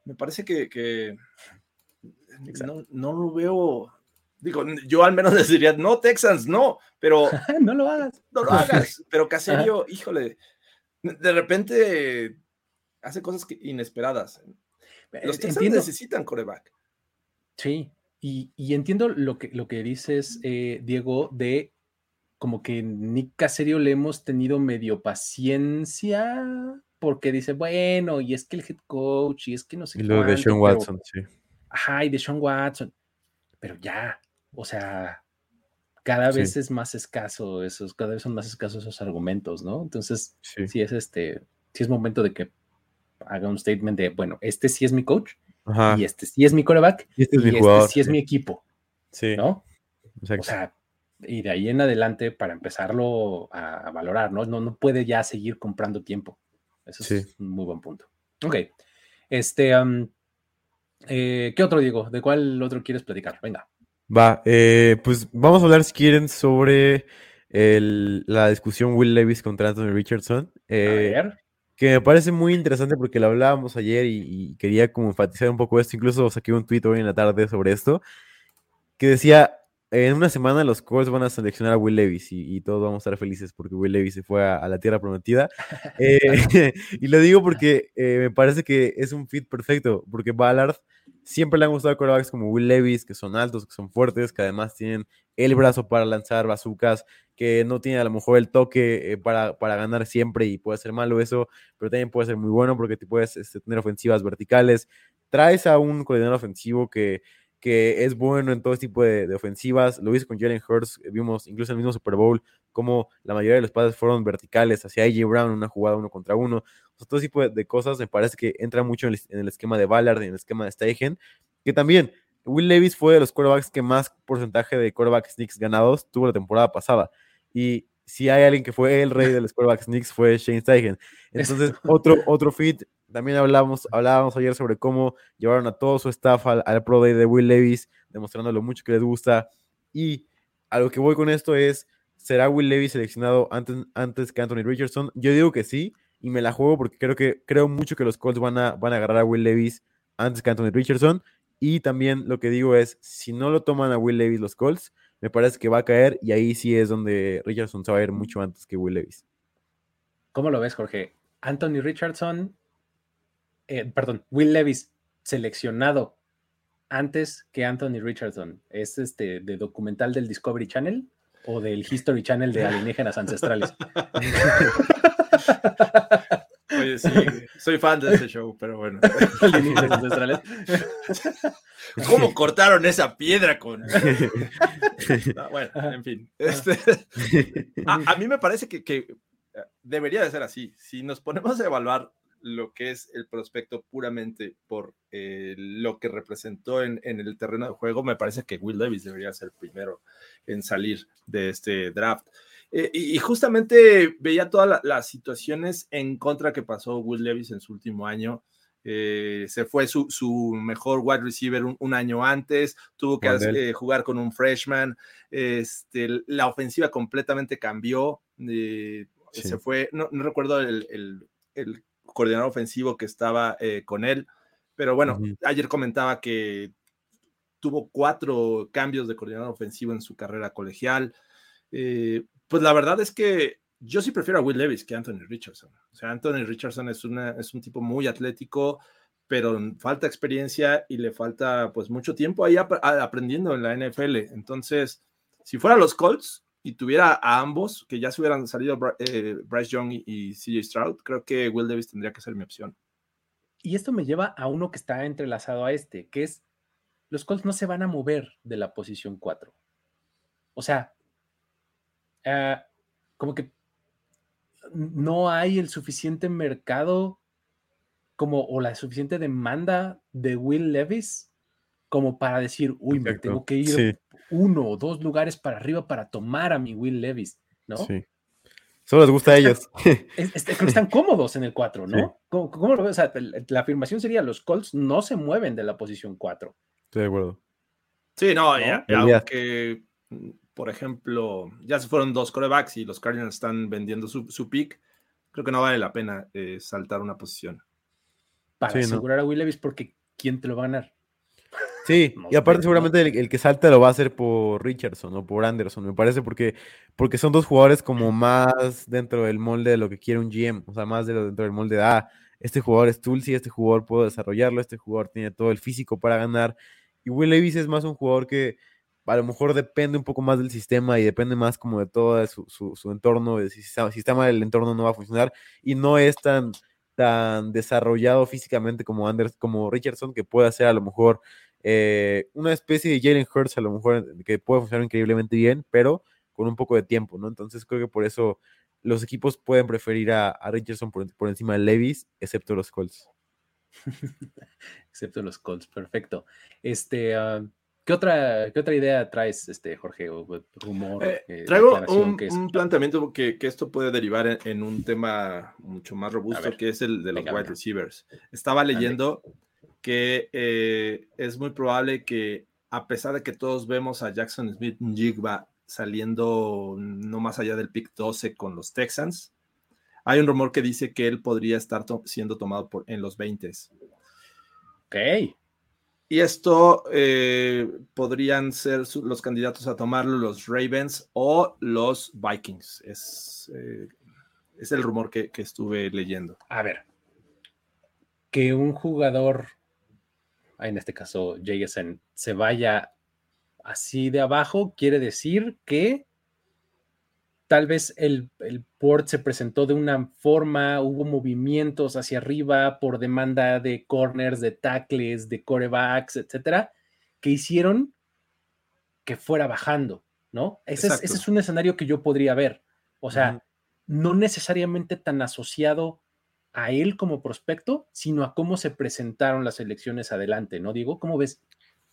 Me parece que, que no, no lo veo Digo, yo al menos [LAUGHS] les diría, no, Texans, no, pero. [LAUGHS] no lo hagas. No lo hagas. [LAUGHS] Pero Caserio, híjole, de repente hace cosas que, inesperadas. Los Texans entiendo. necesitan coreback. Sí, y, y, entiendo lo que, lo que dices, eh, Diego, de como que Nick Caserio le hemos tenido medio paciencia porque dice, bueno, y es que el head coach, y es que no sé Y lo de Sean Watson, sí. Ajá, y de Sean Watson. Pero ya, o sea, cada vez sí. es más escaso esos, cada vez son más escasos esos argumentos, ¿no? Entonces, sí. sí, es este, sí es momento de que haga un statement de, bueno, este sí es mi coach, Ajá. y este sí es mi coreback, y este, es y mi jugador, este sí es mi equipo, sí. ¿no? Exacto. O sea, y de ahí en adelante para empezarlo a, a valorar, ¿no? ¿no? No puede ya seguir comprando tiempo. Eso es un muy buen punto. Ok. Este, um, eh, ¿qué otro, Diego? ¿De cuál otro quieres platicar? Venga. Va, eh, pues vamos a hablar, si quieren, sobre el, la discusión Will Levis contra Anthony Richardson. Eh, a ver. Que me parece muy interesante porque lo hablábamos ayer y, y, quería como enfatizar un poco esto. Incluso saqué un tweet hoy en la tarde sobre esto. Que decía, en una semana los Colts van a seleccionar a Will Levis y, y, todos vamos a estar felices porque Will Levis se fue a, a la tierra prometida. [LAUGHS] Eh, [LAUGHS] y lo digo porque eh, me parece que es un fit perfecto, porque Ballard siempre le han gustado quarterbacks como Will Levis, que son altos, que son fuertes, que además tienen el brazo para lanzar bazucas, que no tiene a lo mejor el toque eh, para, para, ganar siempre y puede ser malo eso, pero también puede ser muy bueno porque te puedes este, tener ofensivas verticales. Traes a un coordinador ofensivo que que es bueno en todo tipo de, ofensivas. Lo vimos con Jalen Hurts, vimos incluso en el mismo Super Bowl, como la mayoría de los pases fueron verticales hacia AJ Brown, una jugada uno contra uno. O sea, todo tipo de, de, cosas me parece que entra mucho en el, en el esquema de Ballard y en el esquema de Steichen, que también Will Levis fue de los quarterbacks que más porcentaje de quarterback sneaks ganados tuvo la temporada pasada. Y si hay alguien que fue el rey de los quarterback sneaks fue Shane Steichen. Entonces, [LAUGHS] otro, otro fit también hablábamos, hablábamos ayer sobre cómo llevaron a todo su staff al, al, Pro Day de Will Levis, demostrando lo mucho que les gusta. Y a lo que voy con esto es, ¿será Will Levis seleccionado antes, antes que Anthony Richardson? Yo digo que sí, y me la juego porque creo que creo mucho que los Colts van a, van a agarrar a Will Levis antes que Anthony Richardson. Y también lo que digo es, si no lo toman a Will Levis los Colts, me parece que va a caer y ahí sí es donde Richardson se va a ir mucho antes que Will Levis. ¿Cómo lo ves, Jorge? Anthony Richardson, eh, perdón, Will Levis seleccionado antes que Anthony Richardson. ¿Es este de documental del Discovery Channel o del History Channel de [LAUGHS] alienígenas ancestrales? [LAUGHS] Oye, sí, soy fan de ese show, pero bueno. [LAUGHS] ancestrales. ¿Cómo cortaron esa piedra con.? [LAUGHS] Ah, bueno, en fin. Este, a, a mí me parece que, que eh, debería de ser así. Si nos ponemos a evaluar lo que es el prospecto puramente por eh, lo que representó en, en, el terreno de juego, me parece que Will Davis debería ser el primero en salir de este draft. Eh, y, justamente veía todas la, las situaciones en contra que pasó Will Davis en su último año. Eh, se fue su, su, mejor wide receiver un, un año antes, tuvo que hacer, jugar con un freshman, este, la ofensiva completamente cambió, sí. se fue, no, no recuerdo el, el, el coordinador ofensivo que estaba eh, con él. Pero bueno, uh -huh. ayer comentaba que tuvo cuatro cambios de coordinador ofensivo en su carrera colegial. Eh, pues la verdad es que yo sí prefiero a Will Levis que Anthony Richardson. O sea, Anthony Richardson es, una, es un tipo muy atlético, pero falta experiencia y le falta pues mucho tiempo ahí ap aprendiendo en la NFL. Entonces, si fuera los Colts, y tuviera a ambos, que ya se hubieran salido eh, Bryce Young y, y CJ Stroud, creo que Will Davis tendría que ser mi opción. Y esto me lleva a uno que está entrelazado a este, que es, los Colts no se van a mover de la posición 4. O sea, uh, como que no hay el suficiente mercado como o la suficiente demanda de Will Levis como para decir, uy, Exacto. me tengo que ir sí uno o dos lugares para arriba para tomar a mi Will Levis, ¿no? Sí. Solo les gusta a ellos. Es, es, están cómodos en el 4, ¿no? Sí. ¿Cómo, ¿Cómo, lo ves? O sea, la afirmación sería, los Colts no se mueven de la posición 4. Estoy de acuerdo. Sí, no, ¿No? Ya, aunque, por ejemplo, ya se fueron dos corebacks y los Cardinals están vendiendo su, su pick, creo que no vale la pena eh, saltar una posición. Para sí, asegurar ¿no? a Will Levis, porque ¿quién te lo va a ganar? Sí, [LAUGHS] no y aparte seguramente el, el, que salta lo va a hacer por Richardson o por Anderson, me parece, porque, porque son dos jugadores como más dentro del molde de lo que quiere un GM, o sea, más de lo, dentro del molde de, ah, este jugador es Tulsi, este jugador puedo desarrollarlo, este jugador tiene todo el físico para ganar, y Will Levis es más un jugador que a lo mejor depende un poco más del sistema y depende más como de todo su, su, entorno, si, está mal el entorno no va a funcionar, y no es tan tan desarrollado físicamente como Anders, como Richardson, que puede hacer a lo mejor eh, una especie de Jalen Hurts, a lo mejor que puede funcionar increíblemente bien, pero con un poco de tiempo, ¿no? Entonces creo que por eso los equipos pueden preferir a, Richardson por, por, encima de Levis, excepto los Colts. [LAUGHS] excepto los Colts, perfecto. Este, uh, ¿qué, otra, ¿Qué otra idea traes, este, Jorge? O rumor, eh, eh, traigo un, que es... un, planteamiento que, que, esto puede derivar en, en, un tema mucho más robusto, que es el de los Venga, wide receivers. Estaba leyendo que eh, es muy probable que, a pesar de que todos vemos a Jackson Smith Jigba saliendo no más allá del pick 12 con los Texans, hay un rumor que dice que él podría estar to siendo tomado por, en los 20. Ok. Y esto eh, podrían ser los candidatos a tomarlo los Ravens o los Vikings. Es, eh, es el rumor que, que, estuve leyendo. A ver, que un jugador, en este caso JSN, se vaya así de abajo, quiere decir que tal vez el, el port se presentó de una forma, hubo movimientos hacia arriba por demanda de corners, de tackles, de corebacks, etcétera, que hicieron que fuera bajando, ¿no? Ese es, ese es, un escenario que yo podría ver. O sea, uh -huh. no necesariamente tan asociado a él como prospecto, sino a cómo se presentaron las elecciones adelante, ¿no, Diego? ¿Cómo ves?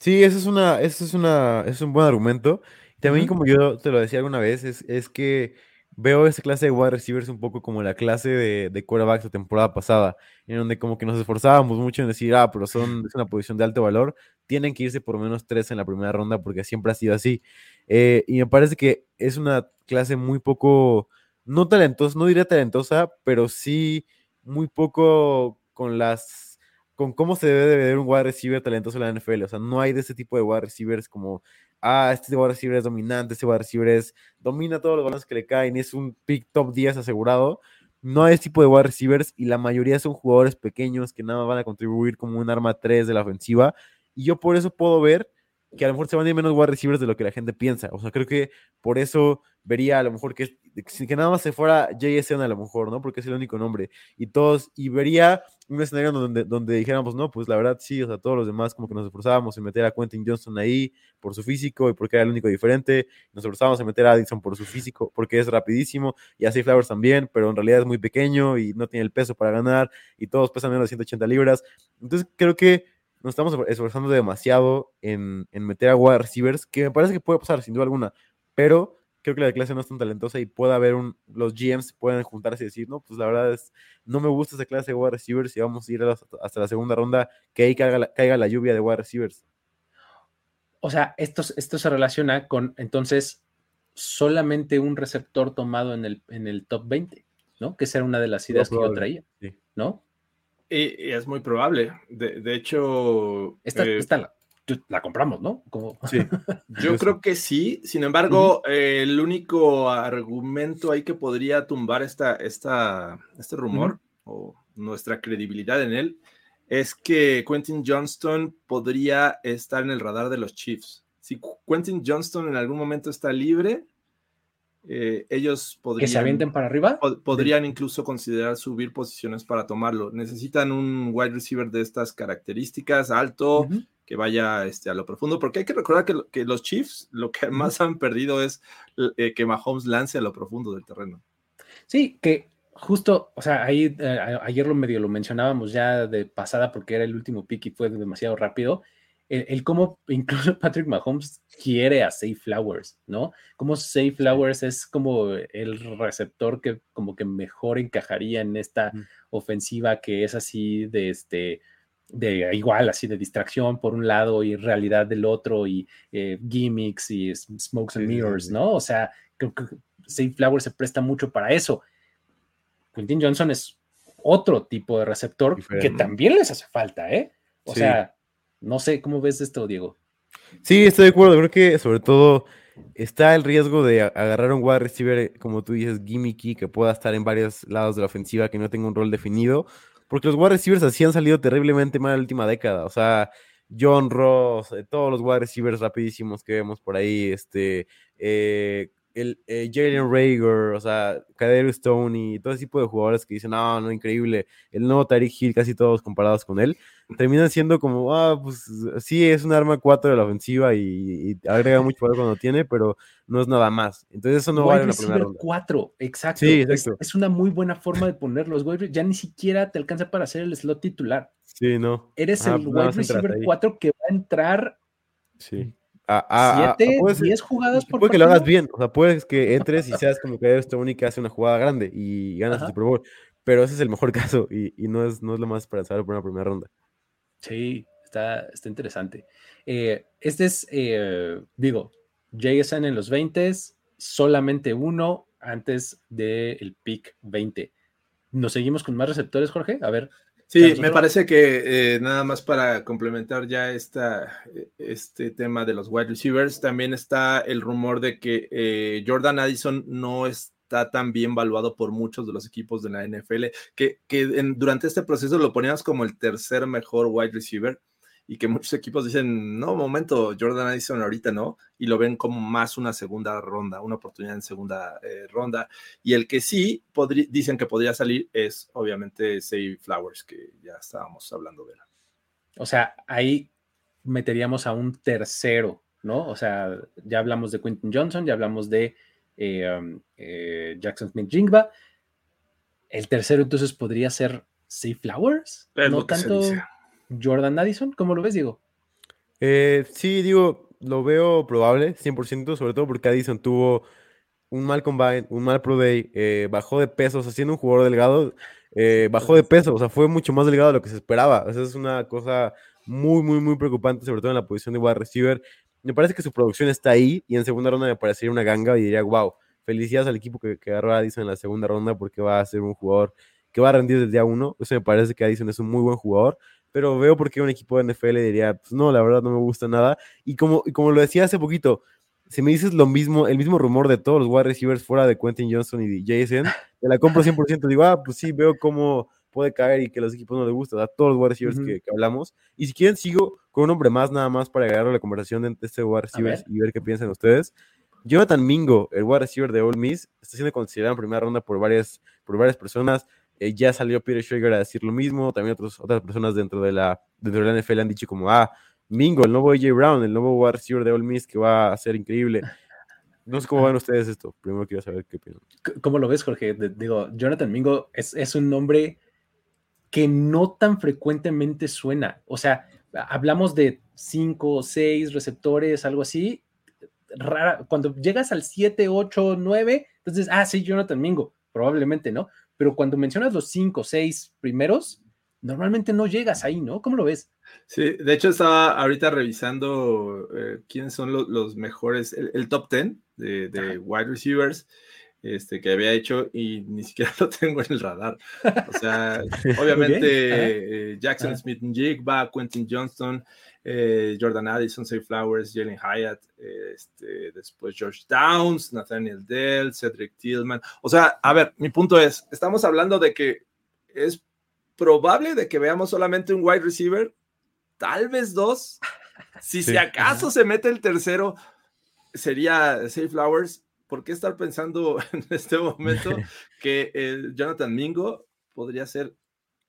Sí, eso es una, eso es una, es un buen argumento. También, como yo te lo decía alguna vez, es, es que veo esa clase de wide receivers un poco como la clase de, de quarterbacks de temporada pasada, en donde como que nos esforzábamos mucho en decir, ah, pero son, es una posición de alto valor, tienen que irse por menos tres en la primera ronda porque siempre ha sido así. Eh, y me parece que es una clase muy poco, no talentosa, no diría talentosa, pero sí muy poco con las con cómo se debe de ver un wide receiver talentoso en la NFL. O sea, no hay de ese tipo de wide receivers como, ah, este wide receiver es dominante, este wide receiver es, domina todos los balones que le caen es un pick top 10 asegurado. No ese tipo de wide receivers y la mayoría son jugadores pequeños que nada más van a contribuir como un arma 3 de la ofensiva. Y yo por eso puedo ver que a lo mejor se van a ir menos wide receivers de lo que la gente piensa. O sea, creo que por eso vería a lo mejor que, que nada más se fuera JSN a lo mejor, ¿no? Porque es el único nombre. Y todos, y vería un escenario donde, donde dijéramos, no, pues la verdad sí, o sea, todos los demás como que nos esforzábamos en meter a Quentin Johnson ahí por su físico y porque era el único diferente. Nos esforzábamos en meter a Addison por su físico, porque es rapidísimo. Y así Flowers también, pero en realidad es muy pequeño y no tiene el peso para ganar. Y todos pesan menos de 180 libras. Entonces creo que nos estamos esforzando demasiado en, en meter a wide receivers, que me parece que puede pasar, sin duda alguna, pero creo que la clase no es tan talentosa y puede haber un, los GMs pueden juntarse y decir, no, pues la verdad es, no me gusta esa clase de wide receivers y vamos a ir hasta, la segunda ronda, que ahí caiga la, caiga la lluvia de wide receivers. O sea, esto, esto se relaciona con, entonces, solamente un receptor tomado en el, en el top 20, ¿no? Que esa era una de las ideas que yo traía, ¿no? Y, es muy probable. De, hecho. Esta, eh, la, compramos, ¿no? [LAUGHS] Sí. Yo creo que sí. Sin embargo, el único argumento ahí que podría tumbar esta, esta, este rumor o nuestra credibilidad en él es que Quentin Johnston podría estar en el radar de los Chiefs. Si Quentin Johnston en algún momento está libre, eh, ellos podrían... ¿Que se avienten para arriba? podrían incluso considerar subir posiciones para tomarlo. Necesitan un wide receiver de estas características, alto, que vaya este, a lo profundo, porque hay que recordar que, los Chiefs lo que más han perdido es eh, que Mahomes lance a lo profundo del terreno. Sí, que justo, o sea, ahí eh, ayer lo medio lo mencionábamos ya de pasada porque era el último pick y fue demasiado rápido el, cómo incluso [LAUGHS] Patrick Mahomes quiere a Safe Flowers, ¿no? Como Safe Flowers es como el receptor que como que mejor encajaría en esta ofensiva que es así de este de igual así de distracción por un lado y realidad del otro y eh, gimmicks y smokes and mirrors, ¿no? O sea, creo que Safe Flowers se presta mucho para eso. Quentin Johnson es otro tipo de receptor que también les hace falta, ¿eh? O sea, no sé, ¿cómo ves esto, Diego? Sí, estoy de acuerdo. Creo que sobre todo está el riesgo de agarrar un wide receiver, como tú dices, gimmicky, que pueda estar en varios lados de la ofensiva, que no tenga un rol definido, porque los wide receivers así han salido terriblemente mal en la última década. O sea, John Ross, eh, todos los wide receivers rapidísimos que vemos por ahí, este, eh, el eh, Jalen Rager, o sea, Kader Stone y todo ese tipo de jugadores que dicen, no, no, increíble, el nuevo Tariq Hill, casi todos comparados con él, terminan siendo como, ah, pues sí, es un arma 4 de la ofensiva y, agrega mucho poder cuando tiene, pero no es nada más. Entonces eso no vale en la primera ronda. 4, exacto. Sí, exacto. Es, una muy buena forma de ponerlos, güey. Ya ni siquiera te alcanza para hacer el slot titular. Sí, no. Eres el wide receiver 4 que va a entrar Sí a, 7, 10 jugadas por Puede que lo hagas bien, o sea, puedes que entres y seas como que eres única que hace una jugada grande y ganas el Super Bowl, pero ese es el mejor [LAUGHS] caso y, y no, es, no es lo más esperanzado por una primera ronda. Sí, está, está interesante. Eh, este es, eh, digo, JSN en los 20, solamente uno antes del pick 20. ¿Nos seguimos con más receptores, Jorge? A ver, Sí, me parece que eh, nada más para complementar ya esta, eh, este tema de los wide receivers, también está el rumor de que eh, Jordan Addison no está tan bien valuado por muchos de los equipos de la NFL, que, que durante este proceso lo poníamos como el tercer mejor wide receiver y que muchos equipos dicen, no, momento, Jordan Addison ahorita no, y lo ven como más una segunda ronda, una oportunidad en segunda eh, ronda. Y el que sí dicen que podría salir es obviamente Save Flowers, que ya estábamos hablando de él. O sea, ahí meteríamos a un tercero, ¿no? O sea, ya hablamos de Quentin Johnson, ya hablamos de eh, um, eh, Jackson Smith Jingba. El tercero entonces podría ser Save Flowers. no tanto. Jordan Addison, ¿cómo lo ves, Diego? Eh, sí, digo, lo veo probable, 100%, sobre todo porque Addison tuvo un mal combine, un mal pro day, eh, bajó de peso, o sea, siendo un jugador delgado, eh, bajó de peso, o sea, fue mucho más delgado de lo que se esperaba. O es una cosa muy, muy, muy preocupante, sobre todo en la posición de wide receiver. Me parece que su producción está ahí y en segunda ronda me parecería una ganga y diría, wow, felicidades al equipo que, que agarró a Addison en la segunda ronda porque va a ser un jugador que va a rendir desde día uno. Eso me parece que Addison es un muy buen jugador, pero veo por qué un equipo de NFL diría, pues no, la verdad no me gusta nada. Y como, y como lo decía hace poquito, si me dices lo mismo, el mismo rumor de todos los wide receivers fuera de Quentin Johnson y Jason, te la compro 100%. Digo, ah, pues sí, veo cómo puede caer y que a los equipos no les gusta, a todos los wide receivers que, que, hablamos. Y si quieren, sigo con un hombre más, nada más para agregar la conversación de este wide receivers y ver qué piensan ustedes. Jonathan Mingo, el wide receiver de Ole Miss, está siendo considerado en primera ronda por varias, por varias personas. Eh, ya salió Peter Schrager a decir lo mismo. También otros, otras personas dentro de, la, dentro de la NFL han dicho como, ah, Mingo, el nuevo AJ Brown, el nuevo wide receiver de Ole Miss que va a ser increíble. No sé cómo ven ustedes esto. Primero quiero saber qué piensan. ¿Cómo lo ves, Jorge? Digo, Jonathan Mingo es, es un nombre que no tan frecuentemente suena. O sea, hablamos de cinco o seis receptores, algo así. Rara, cuando llegas al 7, 8, 9, entonces, ah, sí, Jonathan Mingo, probablemente, ¿no? Pero cuando mencionas los cinco o seis primeros, normalmente no llegas ahí, ¿no? ¿Cómo lo ves? Sí, de hecho estaba ahorita revisando eh, quiénes son los, los mejores, el, el, top 10 de, de wide receivers este, que había hecho y ni siquiera [LAUGHS] lo tengo en el radar. O sea, [LAUGHS] obviamente eh, Jackson Ajá. Smith Jigba, Quentin Johnston, eh, Jordan Addison, Say Flowers, Jalen Hyatt, este, después George Downs, Nathaniel Dell, Cedric Tillman. O sea, a ver, mi punto es, estamos hablando de que es probable de que veamos solamente un wide receiver, tal vez dos. Si, sí. si acaso se mete el tercero, sería Say Flowers ¿por qué estar pensando [LAUGHS] en este momento [LAUGHS] que Jonathan Mingo podría ser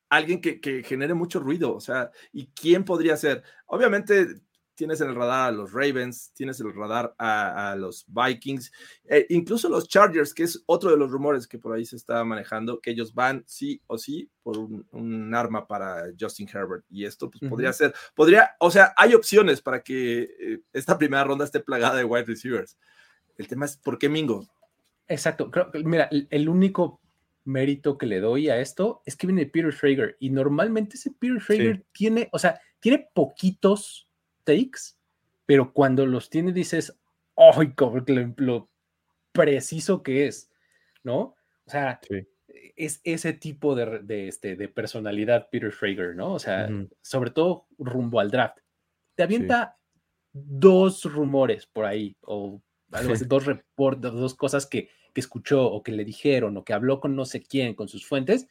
alguien que, que, genere mucho ruido? O sea, ¿y quién podría ser? Obviamente tienes en el radar a los Ravens, tienes en el radar a, a los Vikings, eh, incluso los Chargers, que es otro de los rumores que por ahí se está manejando, que ellos van sí o sí por un, un arma para Justin Herbert. Y esto pues, uh -huh. podría ser, podría, o sea, hay opciones para que eh, esta primera ronda esté plagada de wide receivers. El tema es por qué Mingo. Exacto. Creo mira, el, único mérito que le doy a esto es que viene Peter Schrager y normalmente ese Peter Schrager sí. tiene, o sea, tiene poquitos takes, pero cuando los tiene dices, ¡ay, oh, lo, lo, preciso que es! ¿No? O sea, sí. es ese tipo de, de, este, de personalidad Peter Schrager, ¿no? O sea, uh -huh. sobre todo rumbo al draft. Te avienta sí. dos rumores por ahí, o algo así, dos reportes, dos cosas que, que, escuchó o que le dijeron o que habló con no sé quién, con sus fuentes,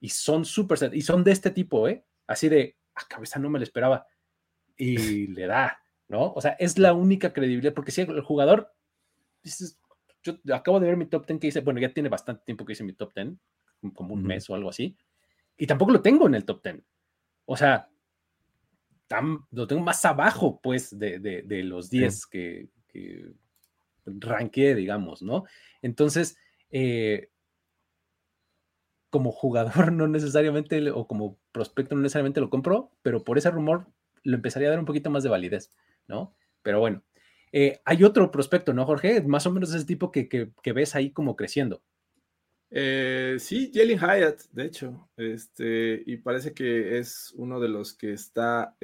y son súper, y son de este tipo, ¿eh? Así de, a cabeza no me lo esperaba, y [LAUGHS] le da, ¿no? O sea, es la única credibilidad, porque si el jugador, dices, yo acabo de ver mi top 10 que hice, bueno, ya tiene bastante tiempo que hice mi top 10, como un mes o algo así, y tampoco lo tengo en el top 10. O sea, lo tengo más abajo, pues, de, de, de los 10 sí. que, que ranqué, digamos, ¿no? Entonces, eh, como jugador [LAUGHS] no necesariamente, o como prospecto no necesariamente lo compro, pero por ese rumor lo empezaría a dar un poquito más de validez, ¿no? Pero bueno, eh, hay otro prospecto, ¿no, Jorge? Más o menos ese tipo que, que, ves ahí como creciendo. Eh, sí, Jalen Hyatt, de hecho, este, y parece que es uno de los que está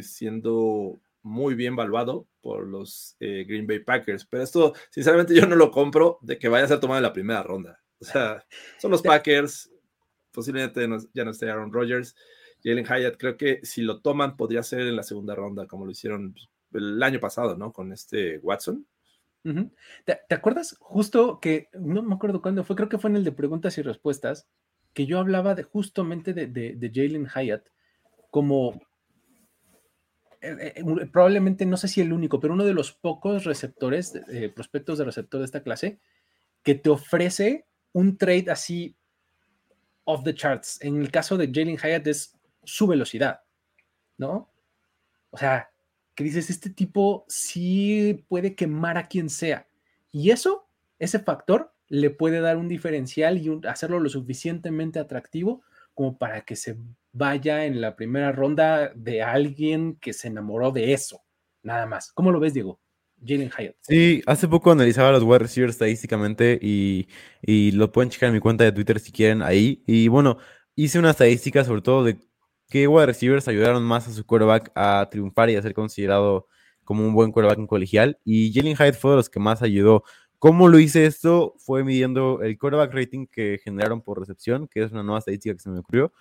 siendo muy bien valuado por los eh, Green Bay Packers. Pero esto, sinceramente, yo no lo compro de que vaya a ser tomado en la primera ronda. O sea, son los [LAUGHS] Packers, posiblemente no, ya no esté Aaron Rodgers. Jalen Hyatt, creo que si lo toman, podría ser en la segunda ronda, como lo hicieron el año pasado, ¿no? Con este Watson. Uh -huh. ¿Te, ¿Te, acuerdas justo que, no me acuerdo cuándo fue, creo que fue en el de preguntas y respuestas, que yo hablaba de justamente de, de, de Jalen Hyatt como eh, eh, probablemente, no sé si el único, pero uno de los pocos receptores, eh, prospectos de receptor de esta clase, que te ofrece un trade así off the charts. En el caso de Jalen Hyatt es su velocidad, ¿no? O sea, que dices, este tipo sí puede quemar a quien sea. Y eso, ese factor, le puede dar un diferencial y hacerlo lo suficientemente atractivo como para que se vaya en la primera ronda de alguien que se enamoró de eso, nada más. ¿Cómo lo ves, Diego? Jalen Hyatt. Sí, hace poco analizaba los wide receivers estadísticamente y, y, lo pueden checar en mi cuenta de Twitter si quieren ahí. Y bueno, hice una estadística sobre todo de qué wide receivers ayudaron más a su quarterback a triunfar y a ser considerado como un buen quarterback en colegial. Y Jalen Hyatt fue de los que más ayudó ¿Cómo lo hice esto? Fue midiendo el quarterback rating que generaron por recepción, que es una nueva estadística que se me ocurrió,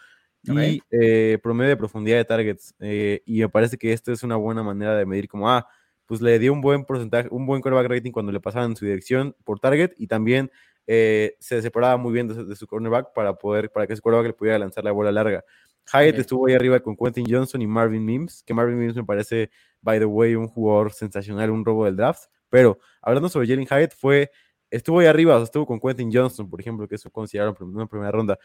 y eh, promedio de profundidad de targets. Eh, y me parece que esto es una buena manera de medir como, ah, pues le dio un buen porcentaje, un buen quarterback rating cuando le pasaban su dirección por target y también eh, se separaba muy bien de, su cornerback para poder, para que su quarterback le pudiera lanzar la bola larga. Hyatt estuvo ahí arriba con Quentin Johnson y Marvin Mims, que Marvin Mims me parece, by the way, un jugador sensacional, un robo del draft. Pero hablando sobre Jalen Hyatt, fue, estuvo ahí arriba, estuvo con Quentin Johnson, por ejemplo, que eso consideraron una primera ronda.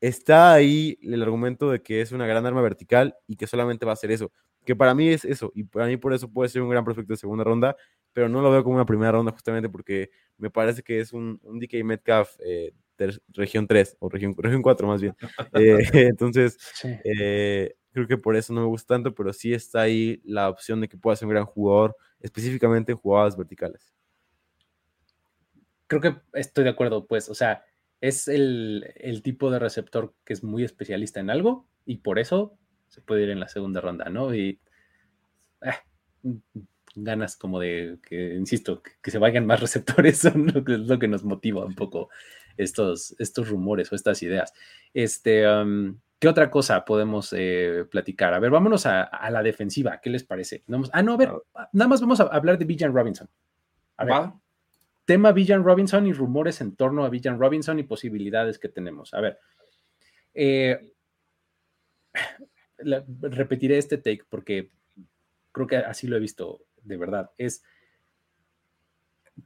Está ahí el argumento de que es una gran arma vertical y que solamente va a ser eso. Que para mí es eso, y para mí por eso puede ser un gran prospecto de segunda ronda, pero no lo veo como una primera ronda justamente porque me parece que es un, un DK Metcalf eh, región 3 o región, región 4 más bien. [LAUGHS] Eh, [LAUGHS] entonces, eh, creo que por eso no me gusta tanto, pero sí está ahí la opción de que pueda ser un gran jugador, específicamente en jugadas verticales. Creo que estoy de acuerdo, pues, o sea, es el, el tipo de receptor que es muy especialista en algo y por eso se puede ir en la segunda ronda, ¿no? Y eh, ganas como de que, insisto, que, se vayan más [LAUGHS] receptores son lo que, lo que nos motiva un poco estos, estos rumores o estas ideas. Este, ¿Qué otra cosa podemos eh, platicar? A ver, vámonos a, la defensiva. ¿Qué les parece? ah, no, a ver, nada más vamos a hablar de Villan Robinson. A ver, tema Villan Robinson y rumores en torno a Villan Robinson y posibilidades que tenemos. A ver, eh, repetiré este take porque creo que así lo he visto de verdad. Es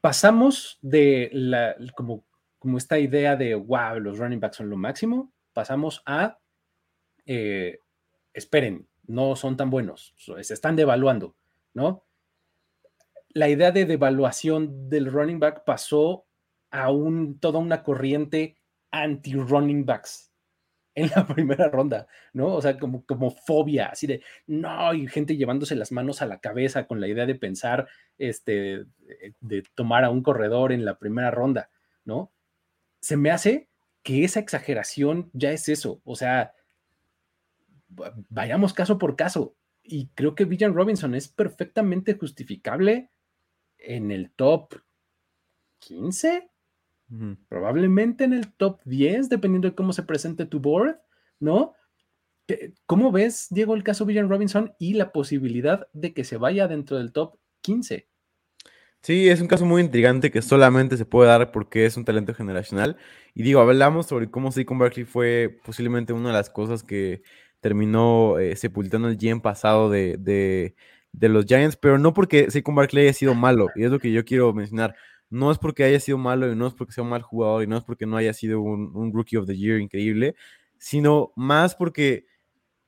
pasamos de la como como esta idea de, wow, los running backs son lo máximo, pasamos a, eh, esperen, no son tan buenos, se están devaluando, ¿no? La idea de devaluación del running back pasó a un, toda una corriente anti-running backs en la [LAUGHS] primera ronda, ¿no? O sea, como, como fobia, así de, no, y gente llevándose las manos a la cabeza con la idea de pensar, este, de tomar a un corredor en la primera ronda, ¿no? se me hace que esa exageración ya es eso. O sea, vayamos caso por caso. Y creo que Villan Robinson es perfectamente justificable en el top 15, probablemente en el top 10, dependiendo de cómo se presente tu board, ¿no? ¿Cómo ves, Diego, el caso Villan Robinson y la posibilidad de que se vaya dentro del top 15? Sí, es un caso muy intrigante que solamente se puede dar porque es un talento generacional. Y digo, hablamos sobre cómo Saquon Barkley fue posiblemente una de las cosas que terminó eh, sepultando el gen pasado de, de, los Giants, pero no porque Saquon Barkley haya sido malo, y es lo que yo quiero mencionar. No es porque haya sido malo y no es porque sea un mal jugador y no es porque no haya sido un, un Rookie of the Year increíble, sino más porque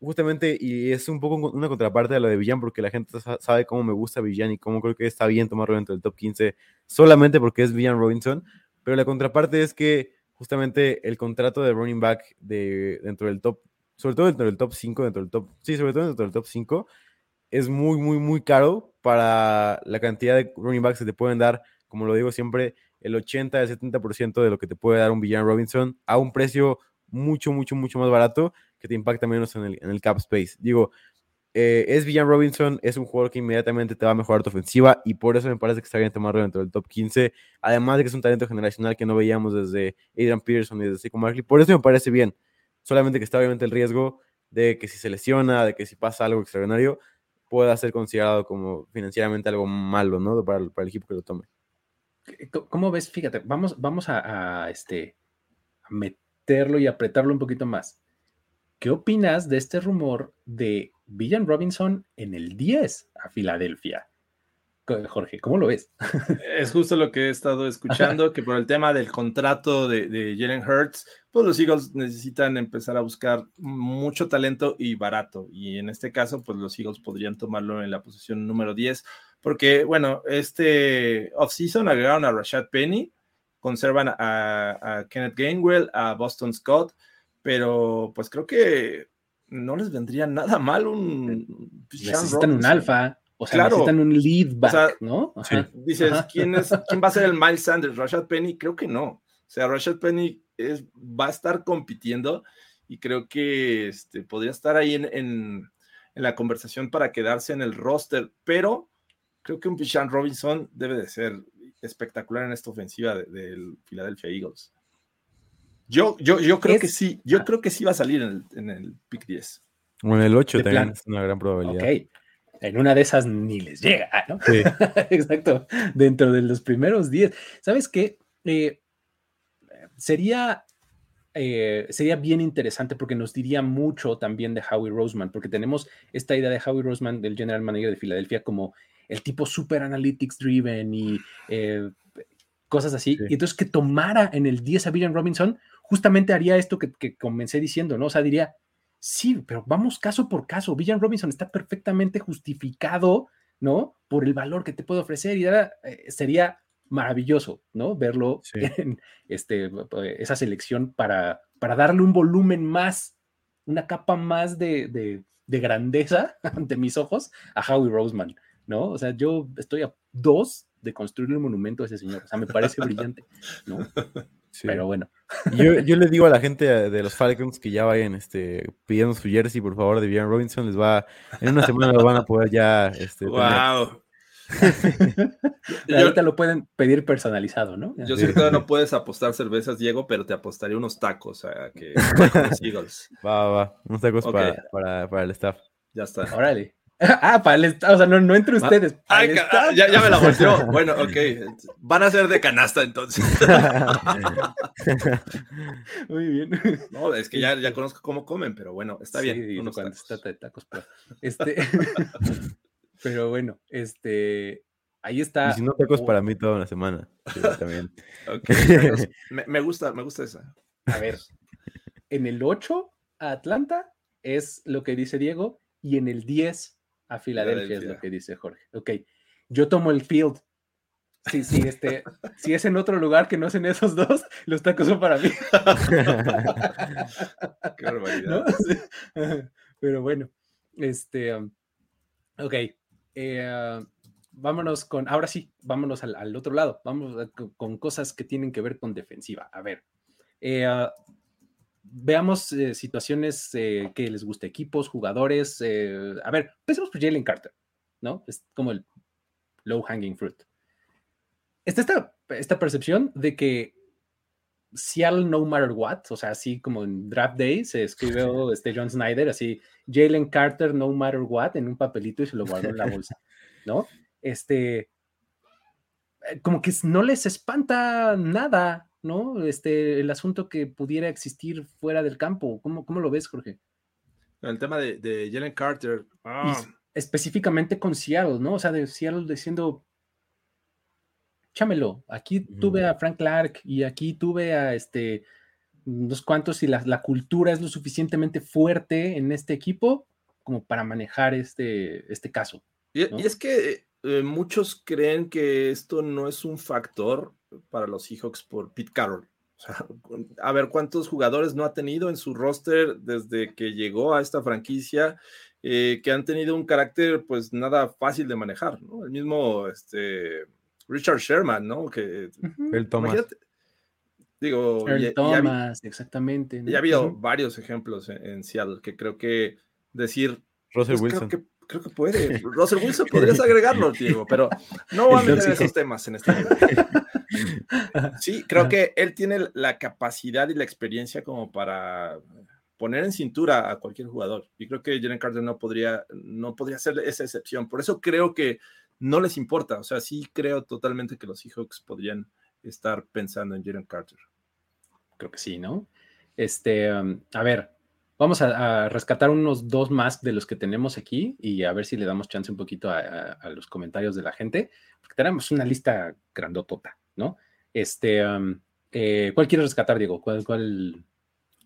justamente, y es un poco una contraparte de lo de Villan, porque la gente sabe cómo me gusta Villan y cómo creo que está bien tomarlo dentro del top 15 solamente porque es Villan Robinson, pero la contraparte es que justamente el contrato de running back de, dentro del top, sobre todo dentro del top 5, dentro del top, sí, sobre todo dentro del top 5, es muy, muy, muy caro para la cantidad de running backs que te pueden dar, como lo digo siempre, el 80 al 70% de lo que te puede dar un Villan Robinson a un precio mucho, mucho, mucho más barato que te impacta menos en el, en el cap space. Digo, eh, es Villan Robinson, es un jugador que inmediatamente te va a mejorar tu ofensiva y por eso me parece que está bien tomarlo dentro del top 15. Además de que es un talento generacional que no veíamos desde Adrian Peterson y desde Seco Markley. Por eso me parece bien. Solamente que está obviamente el riesgo de que si se lesiona, de que si pasa algo extraordinario, pueda ser considerado como financieramente algo malo, ¿no? Para, el equipo que lo tome. ¿Cómo ves? Fíjate, vamos, vamos a, a este, a meterlo y apretarlo un poquito más. ¿Qué opinas de este rumor de Villan Robinson en el 10 a Filadelfia? Jorge, ¿cómo lo ves? Es justo lo que he estado [LAUGHS] escuchando, que por el tema del contrato de, de Jalen Hurts, pues los Eagles necesitan empezar a buscar mucho talento y barato. Y en este caso, pues los Eagles podrían tomarlo en la posición número 10, porque, bueno, este offseason agregaron a Rashad Penny, conservan a, a Kenneth Gainwell, a Boston Scott, pero pues creo que no les vendría nada mal un necesitan un alfa o sea necesitan un lead back no dices quién es quién va a ser el Miles Sanders Rashad Penny creo que no o sea Rashad Penny es, va a estar compitiendo y creo que este, podría estar ahí en, en, la conversación para quedarse en el roster pero creo que un Pichan Robinson debe de ser espectacular en esta ofensiva del de, Philadelphia Eagles. Yo, yo, yo creo Es- que sí, yo ah. creo que sí va a salir en el, en el pick 10. O en el 8 De también plan. es una gran probabilidad. Ok. En una de esas ni les llega, ¿no? Sí. [LAUGHS] Exacto. Dentro de los primeros 10. ¿Sabes qué? Eh, sería, eh, sería bien interesante porque nos diría mucho también de Howie Roseman, porque tenemos esta idea de Howie Roseman, del general manager de Filadelfia, como el tipo super analytics driven y eh, cosas así. Sí. Y entonces que tomara en el 10 a William Robinson, justamente haría esto que, que comencé diciendo, ¿no? O sea, diría, sí, pero vamos caso por caso. Villan Robinson está perfectamente justificado, ¿no? Por el valor que te puede ofrecer y eh, sería maravilloso, ¿no? Verlo Sí. [LAUGHS] en este, esa selección para, para darle un volumen más, una capa más de, de- de grandeza [LAUGHS] ante mis ojos a Howie Roseman, ¿no? O sea, yo estoy a dos de construir un monumento a ese señor. O sea, me parece brillante, ¿no? [LAUGHS] Sí. Pero bueno. Yo, yo les digo a la gente de los Falcons que ya vayan este, pidiendo su jersey, por favor, de Villan Robinson. Les va, en una semana lo van a poder ya. Este. ¡Wow! yo, [LAUGHS] Ahorita lo pueden pedir personalizado, ¿no? yo sé que todavía no puedes apostar cervezas, Diego, pero te apostaría unos tacos a que [LAUGHS] con los Eagles. Va, va, va. Unos tacos para, para, para el staff. Ya está. Órale. Ah, para el estado, o sea, no, no entre ustedes. para Ay, el ca- staff. ya, ya me la volteó. Bueno, ok. Van a ser de canasta entonces. [LAUGHS] Muy bien. No, es que ya, ya conozco cómo comen, pero bueno, está Sí, bien. y unos cuando se tacos. trata de tacos, pero, este, [LAUGHS] pero bueno, este, ahí está. Y si no, tacos Oh, para mí toda una semana. También. [LAUGHS] Ok, tacos. me, me gusta, me gusta esa. A ver, en el 8 a Atlanta es lo que dice Diego y en el 10 a Filadelfia es lo que dice Jorge. Ok, yo tomo el field. Sí, sí, este, [LAUGHS] si es en otro lugar que no es en esos dos, los tacos son para mí. Qué barbaridad. ¿no? Sí. [LAUGHS] Pero bueno, este, um, ok, eh, vámonos con, ahora sí, vámonos al, al otro lado, vamos a- con, cosas que tienen que ver con defensiva. A ver, eh, veamos eh, situaciones eh, que les guste, equipos, jugadores. eh, a ver, empecemos por Jalen Carter, ¿no? Es como el low hanging fruit. Está esta, esta percepción de que Seattle no matter what, o sea, así como en Draft Day se escribió [LAUGHS] este John Snyder, así Jalen Carter no matter what en un papelito y se lo guardó en la bolsa, [LAUGHS] ¿no? Este, eh, como que no les espanta nada, ¿no? Este, el asunto que pudiera existir fuera del campo. ¿Cómo, cómo lo ves, Jorge? El tema de, de Jalen Carter. Ah, específicamente con Seattle, ¿no? O sea, de Seattle diciendo, chámelo, aquí tuve a Frank Clark y aquí tuve a este, unos cuantos y la, la cultura es lo suficientemente fuerte en este equipo como para manejar este, este caso. y es que eh, muchos creen que esto no es un factor para los Seahawks por Pete Carroll. O sea, [LAUGHS] a ver cuántos jugadores no ha tenido en su roster desde que llegó a esta franquicia eh, que han tenido un carácter pues nada fácil de manejar, ¿no? El mismo este, Richard Sherman, ¿no? Que El Thomas. digo, Earl ya- ya vi- Thomas, exactamente. ¿no? ya ha habido varios ejemplos en, en Seattle que creo que decir Russell pues Wilson. Creo que, creo que puede. [LAUGHS] Russell Wilson podrías agregarlo, Diego, pero no vamos a meter esos temas en este momento. [LAUGHS] [LAUGHS] Sí, creo que él tiene la capacidad y la experiencia como para poner en cintura a cualquier jugador. Y creo que Jalen Carter no podría, no podría ser esa excepción. Por eso creo que no les importa. O sea, sí creo totalmente que los Seahawks podrían estar pensando en Jalen Carter. Creo que sí, ¿no? Este, um, a ver, vamos a, a rescatar unos dos más de los que tenemos aquí y a ver si le damos chance un poquito a, a- a los comentarios de la gente, porque tenemos una lista grandotota, ¿no? Este, um, eh, ¿cuál quieres rescatar, Diego? ¿Cuál, cuál?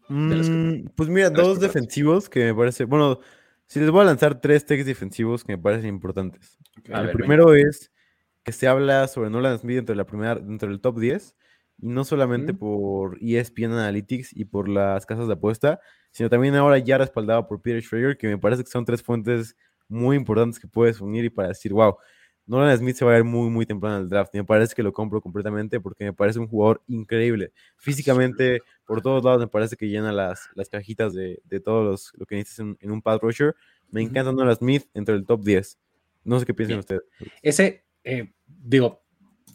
Mm, pues mira, dos defensivos que me parece. Bueno, si les voy a lanzar tres takes defensivos que me parecen importantes. A el ver, primero es que se habla sobre Nolan Smith dentro, de la primera, dentro del top 10, y no solamente Ujú. por ESPN Analytics y por las casas de apuesta, sino también ahora ya respaldado por Peter Schrager, que me parece que son tres fuentes muy importantes que puedes unir y para decir, wow, Nolan Smith se va a ver muy, muy temprano el draft. Me parece que lo compro completamente porque me parece un jugador increíble. Físicamente, por todos lados, me parece que llena las, las cajitas de, de todos los, lo que necesitas en, en un pass rusher. Me encanta Nolan Smith entre el top 10. No sé qué piensan ustedes. Ese, eh, digo,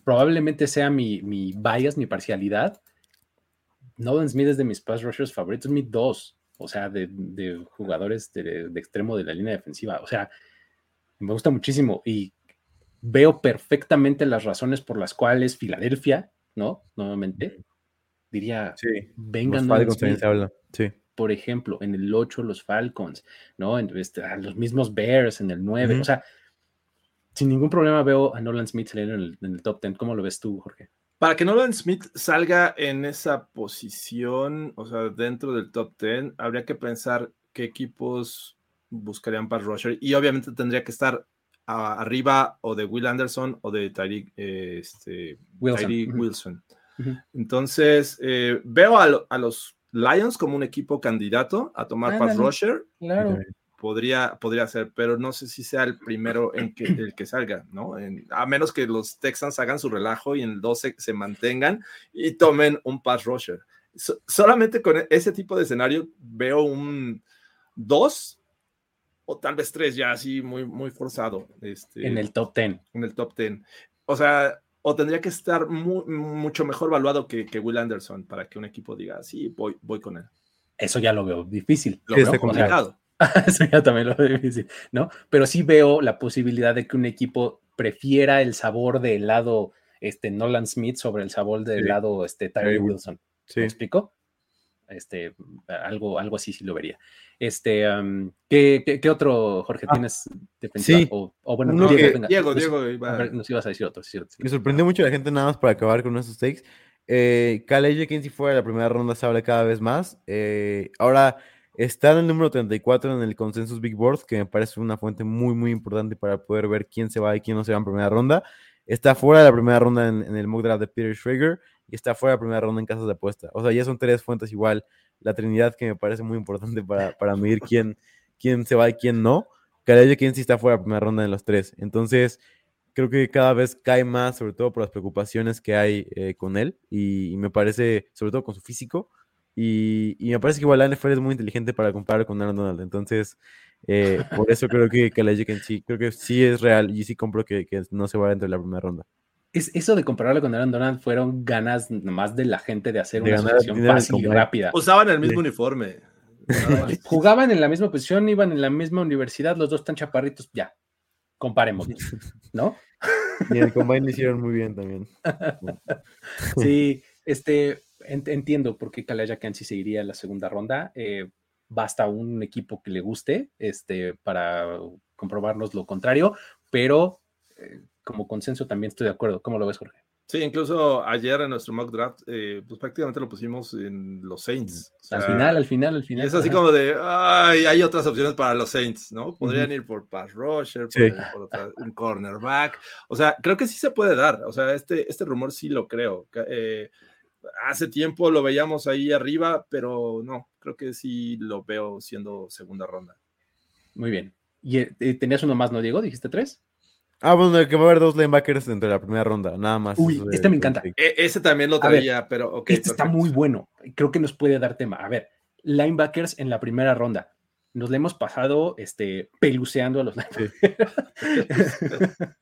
probablemente sea mi, mi bias, mi parcialidad. Nolan Smith es de mis pass rushers favoritos, mi dos, o sea, de, de jugadores de, de, extremo de la línea defensiva. O sea, me gusta muchísimo y veo perfectamente las razones por las cuales Filadelfia, ¿no? Nuevamente, diría, Sí. vengan habla. Sí. por ejemplo, en el 8 los Falcons, ¿no? En, este, a los mismos Bears en el 9, Ujú. o sea, sin ningún problema veo a Nolan Smith salir en el, en el top 10. ¿Cómo lo ves tú, Jorge? Para que Nolan Smith salga en esa posición, o sea, dentro del top 10, habría que pensar qué equipos buscarían para rusher y obviamente tendría que estar a- arriba o de Will Anderson o de Tyreek eh, este, Wilson, Tyreek. Wilson. Entonces, eh, veo a, lo- a los Lions como un equipo candidato a tomar pass Ándale. rusher, Claro. podría, podría ser, pero no sé si sea el primero en que, el que salga, ¿no? En- a menos que los Texans hagan su relajo y en el 12 se mantengan y tomen un pass rusher. So- solamente con ese tipo de escenario veo un 2 o tal vez 3 ya así muy, muy forzado este, En el top 10. en el top 10. O sea, o tendría que estar mu- mucho mejor valuado que, que Will Anderson para que un equipo diga, sí, voy, voy con él. Eso ya lo veo difícil. Lo Sí, veo está O sea, complicado. [LAUGHS] Eso ya también lo veo difícil, ¿no? Pero sí veo la posibilidad de que un equipo prefiera el sabor del lado este, Nolan Smith sobre el sabor del Sí. lado este, Tyree Wilson. Sí. ¿Me explico? Este, algo, algo así sí lo vería. Este, ¿qué, qué, qué otro, Jorge, Ah, tienes defensiva? sí. O, o bueno, Diego, que- venga, Diego, nos- Diego iba- a ver, nos ibas a decir otro, sí, sí. Me sorprendió mucho la gente nada más para acabar con esos takes. Eh, Kyle quien si fuera de la primera ronda se habla cada vez más. Eh, ahora está en el número 34 en el Consensus Big Board, que me parece una fuente muy, muy importante para poder ver quién se va y quién no se va en primera ronda. Está fuera de la primera ronda en, en el mock draft de Peter Schrager y está fuera de primera ronda en casas de apuesta. O sea, ya son tres fuentes igual. La Trinidad que me parece muy importante para, para medir quién, quién se va y quién no. Kyle quien sí está fuera de primera ronda en los tres. Entonces, creo que cada vez cae más, sobre todo por las preocupaciones que hay eh, con él, y, me parece, sobre todo con su físico, y, me parece que igual la NFL es muy inteligente para comparar con Aaron Donald, entonces, eh, por eso creo que, la Jenkins sí, creo que sí es real, y sí compro que, que no se va dentro de la primera ronda. Es, eso de compararlo con Aaron Donald fueron ganas nomás de la gente de hacer De una asociación fácil y rápida. Usaban el mismo Sí. uniforme. [LAUGHS] Más. Jugaban en la misma posición, iban en la misma universidad, los dos están chaparritos, ya, comparemos, ¿no? [LAUGHS] Y en el combine lo hicieron muy bien también. [LAUGHS] Sí, este, ent- entiendo por qué Kalaya Kansi se iría a la segunda ronda. eh, basta un equipo que le guste este, para comprobarnos lo contrario, pero eh, como consenso también estoy de acuerdo. ¿Cómo lo ves, Jorge? Sí, incluso ayer en nuestro mock draft, eh, pues prácticamente lo pusimos en los Saints. O al final, al final, al Y final. es así ajá. como de, ay, hay otras opciones para los Saints, ¿no? Podrían ir por pass rusher, Sí. ir por otra- un cornerback. O sea, creo que sí se puede dar. O sea, este, este rumor sí lo creo. Eh, hace tiempo lo veíamos ahí arriba, pero no, creo que sí lo veo siendo segunda ronda. Muy bien. ¿Y eh, tenías uno más, no, Diego? ¿Dijiste tres? Ah, bueno, que va a haber dos linebackers dentro de la primera ronda, nada más. Uy, este me encanta. E- ese también lo A ver, traía, pero ok. este está perfecto. muy bueno. Creo que nos puede dar tema. A ver, linebackers en la primera ronda. Nos le hemos pasado este, peluceando a los linebackers. [LAUGHS]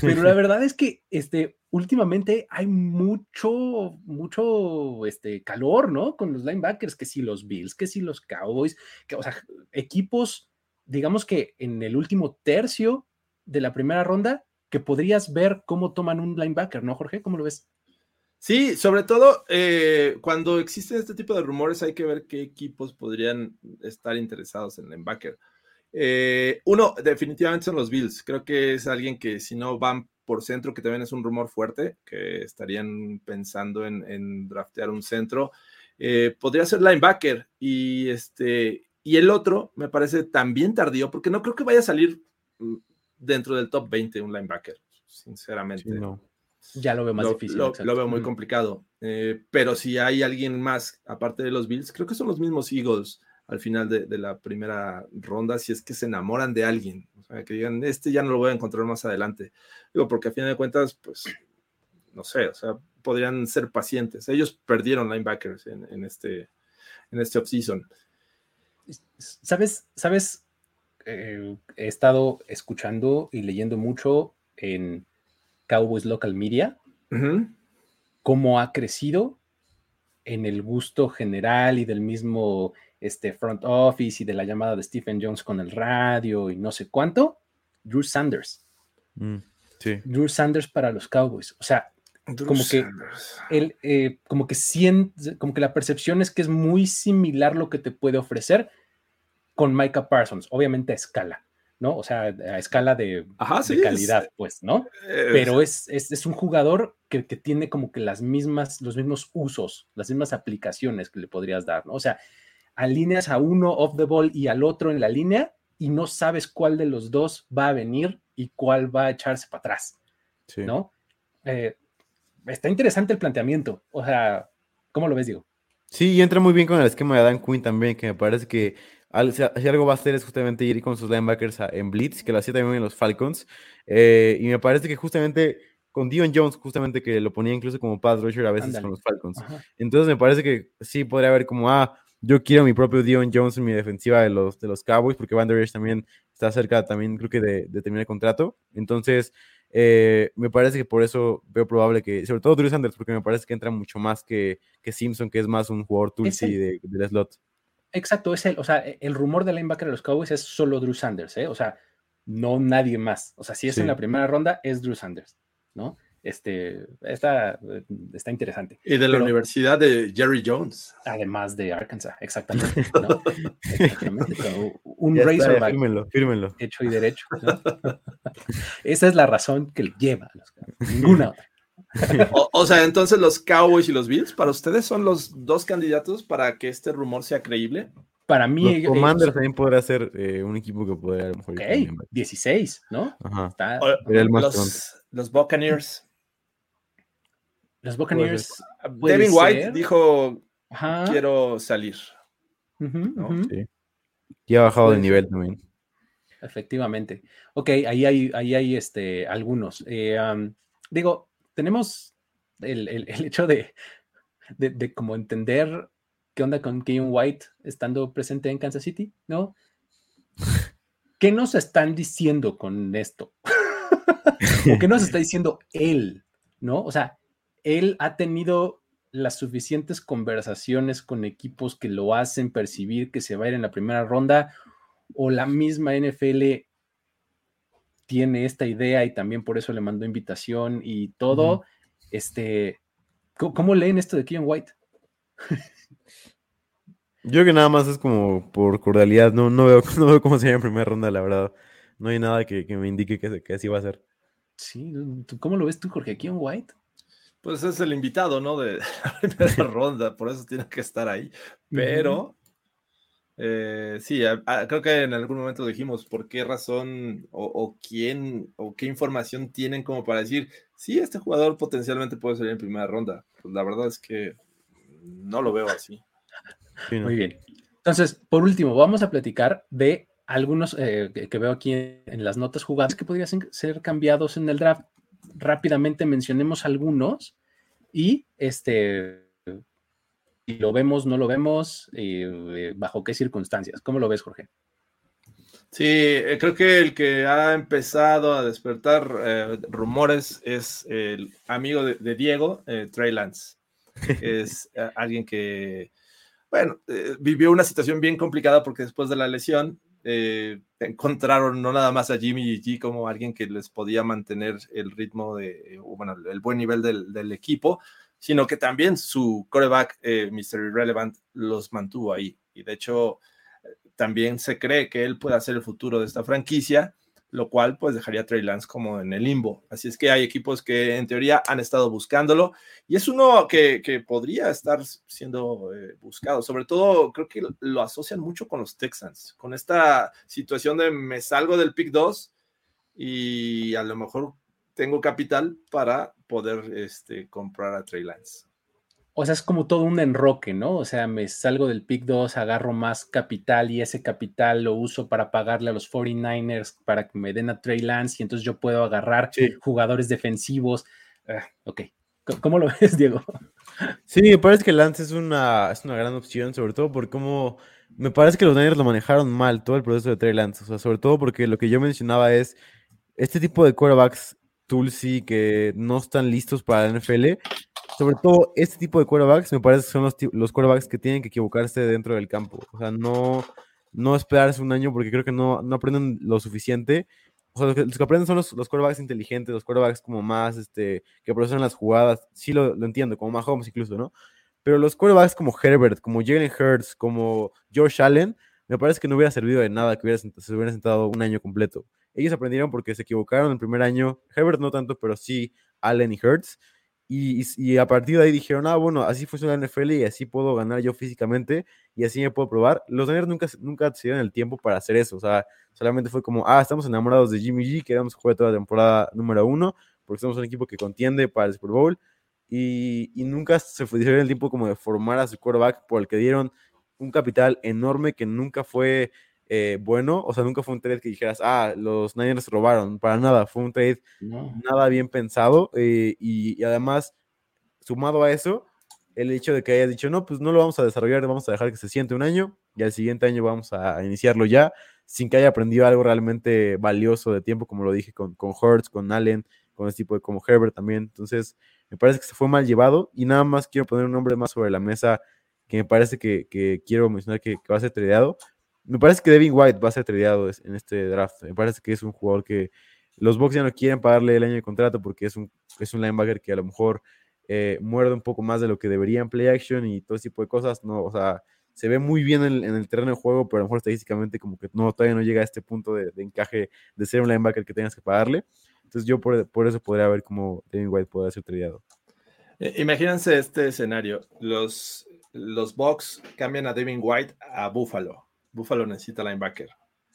Pero la verdad es que este, últimamente hay mucho, mucho este, calor, ¿no? Con los linebackers, que si los Bills, que si los Cowboys, que, o sea, equipos, digamos que en el último tercio de la primera ronda, que podrías ver cómo toman un linebacker, ¿no, Jorge? ¿Cómo lo ves? Sí, sobre todo eh, cuando existen este tipo de rumores hay que ver qué equipos podrían estar interesados en linebacker. Eh, uno, definitivamente son los Bills. Creo que es alguien que si no van por centro, que también es un rumor fuerte, que estarían pensando en, draftear un centro, eh, podría ser linebacker. Y, este, y el otro me parece también tardío, porque no creo que vaya a salir mm, dentro del top 20 un linebacker, sinceramente. Sí, no. Ya lo veo más Lo, difícil. lo- lo veo muy Mm. complicado. Eh, pero si hay alguien más, aparte de los Bills, creo que son los mismos Eagles al final de, de la primera ronda, si es que se enamoran de alguien. O sea, que digan, este ya no lo voy a encontrar más adelante. Digo, porque a fin de cuentas, pues, no sé, o sea, podrían ser pacientes. Ellos perdieron linebackers en, en este, en este offseason. ¿Sabes? ¿Sabes? Eh, he estado escuchando y leyendo mucho en Cowboys Local Media cómo ha crecido en el gusto general y del mismo este, front office y de la llamada de Stephen Jones con el radio y no sé cuánto, Drew Sanders. Mm, sí. Drew Sanders para los Cowboys. O sea, Drew Como que- él, eh, como, que sien- como que la percepción es que es muy similar lo que te puede ofrecer con Micah Parsons, obviamente a escala, ¿no? O sea, a escala de, Ajá, de sí. es- calidad, pues, ¿no? pero es, es, es un jugador que, que tiene como que las mismas, los mismos usos, las mismas aplicaciones que le podrías dar, ¿no? O sea, alineas a uno off the ball y al otro en la línea y no sabes cuál de los dos va a venir y cuál va a echarse para atrás, sí. ¿no? Eh, está interesante el planteamiento, o sea, ¿cómo lo ves, Diego? Sí, y entra muy bien con el esquema de Dan Quinn también, que me parece que al- si algo va a hacer es justamente ir con sus linebackers a- en blitz, que lo hacía también en los Falcons. eh, y me parece que justamente con Dion Jones, justamente que lo ponía incluso como pass rusher a veces con los Falcons. Ajá. Entonces me parece que sí podría haber como, ah, yo quiero mi propio Dion Jones en mi defensiva de los, de los Cowboys, porque Van Der Esch también está cerca también, creo que de, de terminar el contrato. Entonces, eh, me parece que por eso veo probable que, sobre todo Drew Sanders, porque me parece que entra mucho más que, que Simpson, que es más un jugador Tulsi el- de, del slot. Exacto, es el, o sea, el rumor de linebacker de los Cowboys es solo Drew Sanders, ¿eh? O sea, no nadie más. O sea, si es en la primera ronda, es Drew Sanders, ¿no? Este, está, eh, está interesante. Y de la pero- Universidad de Jerry Jones. Además de Arkansas, exactamente. [LAUGHS] ¿no? Exactamente. un Ya está, Razorback fírmenlo, fírmenlo. hecho y derecho. ¿no? [LAUGHS] Esa es la razón que le lleva a los Cowboys, Ninguna [LAUGHS] otra. [LAUGHS] O, o sea, entonces los Cowboys y los Bills, para ustedes son los dos candidatos para que este rumor sea creíble. Para mí, Los ellos- Commanders también podría ser eh, un equipo que podría a lo mejor ir ok, también, ¿vale? 16, ¿no? Ajá. Está- O- el más los, los Buccaneers. los Buccaneers. Devin White ser. dijo, Ajá, quiero salir. Sí. Y ha bajado de Puede nivel también. Efectivamente. Ok, ahí hay, ahí hay este, algunos. Eh, digo, tenemos el, el- el hecho de, de, de como entender qué onda con Kevin White estando presente en Kansas City, ¿no? [LAUGHS] ¿Qué nos están diciendo con esto? [LAUGHS] ¿O qué nos está diciendo él? ¿No? O sea, él ha tenido las suficientes conversaciones con equipos que lo hacen percibir que se va a ir en la primera ronda o la misma NFL tiene esta idea y también por eso le mandó invitación y todo. Este, ¿cómo, cómo leen esto de Kevin White? [LAUGHS] Yo creo que nada más es como por cordialidad. No, no, veo, [LAUGHS] no veo cómo sería en primera ronda, la verdad. No hay nada que, que me indique que, que así va a ser. Sí, ¿tú- ¿cómo lo ves tú, Jorge? Kevin White. Pues es el invitado, ¿no? De [LAUGHS] la primera ronda, por eso tiene que estar ahí. Pero, eh, sí, a- a- creo que en algún momento dijimos por qué razón o, o quién o qué información tienen como para decir, sí, este jugador potencialmente puede salir en primera ronda. Pues la verdad es que no lo veo así. Sí, ¿no? Muy bien. Entonces, por último, vamos a platicar de algunos eh, que, que veo aquí en, en las notas jugadas que podrían ser- ser cambiados en el draft. Rápidamente mencionemos algunos y este, si lo vemos, no lo vemos, eh, bajo qué circunstancias. ¿Cómo lo ves, Jorge? Sí, eh, creo que el que ha empezado a despertar eh, rumores es el amigo de, de Diego, eh, Trey Lance. Es eh, alguien que, bueno, vivió una situación bien complicada porque después de la lesión encontraron no nada más a Jimmy G como alguien que les podía mantener el ritmo de, bueno, el buen nivel del, del equipo, sino que también su coreback, eh, Mr. Irrelevant, los mantuvo ahí. Y de hecho, también se cree que él puede ser el futuro de esta franquicia, lo cual pues dejaría a Trey Lance como en el limbo. Así es que hay equipos que en teoría han estado buscándolo y es uno que, que podría estar siendo eh, buscado. Sobre todo creo que lo asocian mucho con los Texans, con esta situación de me salgo del pick 2 y a lo mejor tengo capital para poder este, comprar a Trey Lance. O sea, es como todo un enroque, ¿no? O sea, me salgo del pick 2, agarro más capital y ese capital lo uso para pagarle a los 49ers para que me den a Trey Lance y entonces yo puedo agarrar Sí. jugadores defensivos. Ah, ok. ¿Cómo lo [LAUGHS] ves, Diego? Sí, me parece que Lance es una, es una gran opción, sobre todo por cómo me parece que los Niners lo manejaron mal todo el proceso de Trey Lance. O sea, sobre todo porque lo que yo mencionaba es este tipo de quarterbacks Tulsi, que no están listos para la NFL. Sobre todo este tipo de quarterbacks, me parece que son los, los quarterbacks que tienen que equivocarse dentro del campo. O sea, no, no esperarse un año porque creo que no, no aprenden lo suficiente. O sea, los que, los que aprenden son los, los quarterbacks inteligentes, los quarterbacks como más, este, que procesan las jugadas. Sí lo, lo entiendo, como Mahomes incluso, ¿no? Pero los quarterbacks como Herbert, como Jalen Hurts, como Josh Allen, me parece que no hubiera servido de nada que hubiera, se hubiera sentado un año completo. Ellos aprendieron porque se equivocaron el primer año. Herbert no tanto, pero sí Allen y Hurts. Y, a partir de ahí dijeron, ah, bueno, así funciona la NFL y así puedo ganar yo físicamente y así me puedo probar. Los Niners nunca, nunca se dieron el tiempo para hacer eso. O sea, solamente fue como, ah, estamos enamorados de Jimmy G, queremos jugar toda la temporada número uno porque somos un equipo que contiende para el Super Bowl. Y, y nunca se dieron el tiempo como de formar a su quarterback por el que dieron un capital enorme que nunca fue eh, bueno, o sea, nunca fue un trade que dijeras, ah, los Niners robaron, para nada, fue un trade nada bien pensado eh, y, además, sumado a eso, el hecho de que haya dicho, no, pues no lo vamos a desarrollar, vamos a dejar que se siente un año y al siguiente año vamos a iniciarlo ya, sin que haya aprendido algo realmente valioso de tiempo, como lo dije con, con Hurts, con Allen, con este tipo de como Herbert también. Entonces, me parece que se fue mal llevado y nada más quiero poner un nombre más sobre la mesa que me parece que, que quiero mencionar que, que, va a ser tradeado. Me parece que Devin White va a ser tradeado en este draft. Me parece que es un jugador que los Bucks ya no quieren pagarle el año de contrato porque es un, es un linebacker que a lo mejor eh, muerde un poco más de lo que debería en play action y todo ese tipo de cosas. No, o sea, se ve muy bien en, el terreno de juego, pero a lo mejor estadísticamente como que no, todavía no llega a este punto de, de encaje de ser un linebacker que tengas que pagarle. Entonces yo por, por eso podría ver cómo Devin White podría ser tradeado. Eh, imagínense este escenario. Los, los Bucks cambian a Devin White a Buffalo. Buffalo necesita linebacker.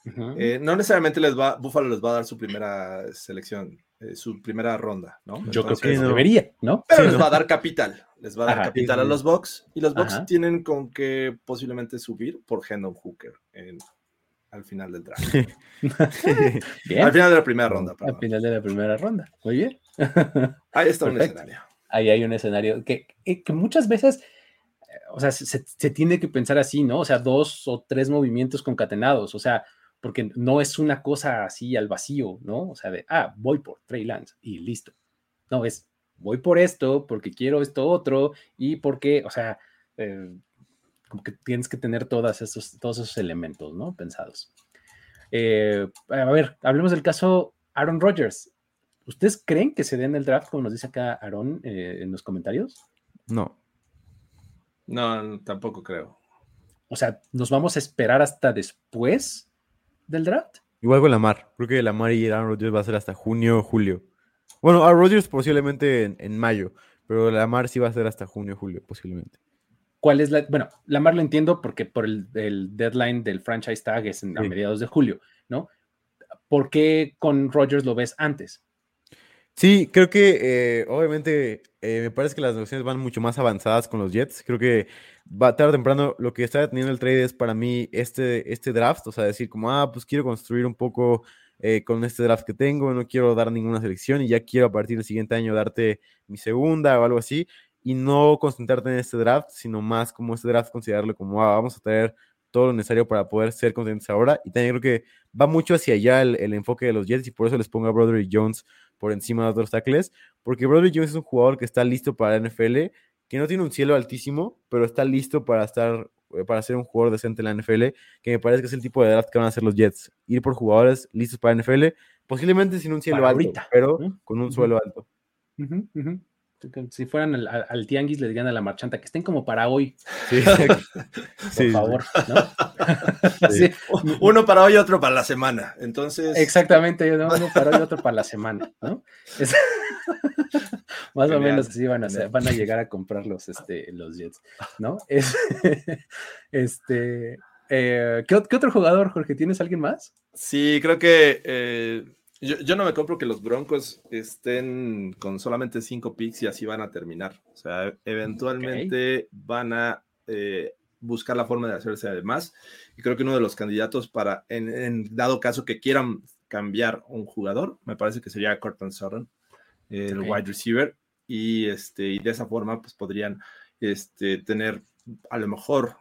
Uh -huh. eh, no necesariamente les va, Buffalo les va a dar su primera selección, eh, su primera ronda, ¿no? Yo Entonces, creo que no. debería, ¿no? Pero sí, les no. va a dar capital, les va a dar Ajá, capital sí, a los Bucks y los Bucks Ajá. tienen con que posiblemente subir por Hendon Hooker en, al final del draft. [LAUGHS] al final de la primera ronda. Perdón. Al final de la primera ronda, muy bien. Ahí está Perfecto. un escenario. Ahí hay un escenario que, que muchas veces o sea, se, tiene que pensar así, ¿no? O sea, dos o tres movimientos concatenados, o sea, porque no es una cosa así al vacío, ¿no? O sea, de, ah, voy por Trey Lance y listo. No, es, voy por esto porque quiero esto otro y porque, o sea, eh, como que tienes que tener todas esos, todos esos elementos, ¿no? Pensados. Eh, a ver, hablemos del caso Aaron Rodgers. ¿Ustedes creen que se den el draft, como nos dice acá Aaron eh, en los comentarios? No. No, tampoco creo. O sea, ¿nos vamos a esperar hasta después del draft? Igual con Lamar. Creo que Lamar y Aaron Rodgers va a ser hasta junio o julio. Bueno, a Rodgers posiblemente en, en, mayo, pero Lamar sí va a ser hasta junio o julio, posiblemente. ¿Cuál es la...? Bueno, Lamar lo entiendo porque por el, el deadline del franchise tag es en, a mediados de julio, ¿no? ¿Por qué con Rodgers lo ves antes? Sí, creo que eh, obviamente eh, me parece que las negociaciones van mucho más avanzadas con los Jets. Creo que va tarde o temprano lo que está teniendo el trade es para mí este, este draft, o sea, decir como, ah, pues quiero construir un poco eh, con este draft que tengo, no quiero dar ninguna selección y ya quiero a partir del siguiente año darte mi segunda o algo así y no concentrarte en este draft, sino más como este draft considerarlo como, ah, vamos a traer todo lo necesario para poder ser contentes ahora. Y también creo que va mucho hacia allá el, el enfoque de los Jets y por eso les pongo a Broderick Jones por encima de otros tackles, porque Broderick Jones es un jugador que está listo para la NFL, que no tiene un cielo altísimo, pero está listo para estar eh, para ser un jugador decente en la NFL, que me parece que es el tipo de draft que van a hacer los Jets, ir por jugadores listos para la NFL, posiblemente sin un cielo para alto, ahorita. pero con un uh -huh. suelo alto. Uh -huh, uh -huh si fueran al, al, tianguis, le dirían a la marchanta que estén como para hoy. Sí. [LAUGHS] Por sí. favor, ¿no? sí. Uno para hoy, otro para la semana. Entonces. Exactamente, uno para hoy, otro para la semana, ¿no? Es... [LAUGHS] Más genial, o menos así van a, ser, van a llegar a comprar los, este, los Jets, ¿no? Es, [LAUGHS] este. Eh, ¿qué, ¿qué, otro jugador, Jorge? ¿Tienes alguien más? Sí, creo que. Eh yo, yo, no me compro que los Broncos estén con solamente cinco picks y así van a terminar. O sea, eventualmente okay. van a eh, buscar la forma de hacerse además. Y creo que uno de los candidatos para, en, en dado caso que quieran cambiar un jugador, me parece que sería Cortland Sutton, el okay. wide receiver. Y, este, y de esa forma, pues podrían este, tener a lo mejor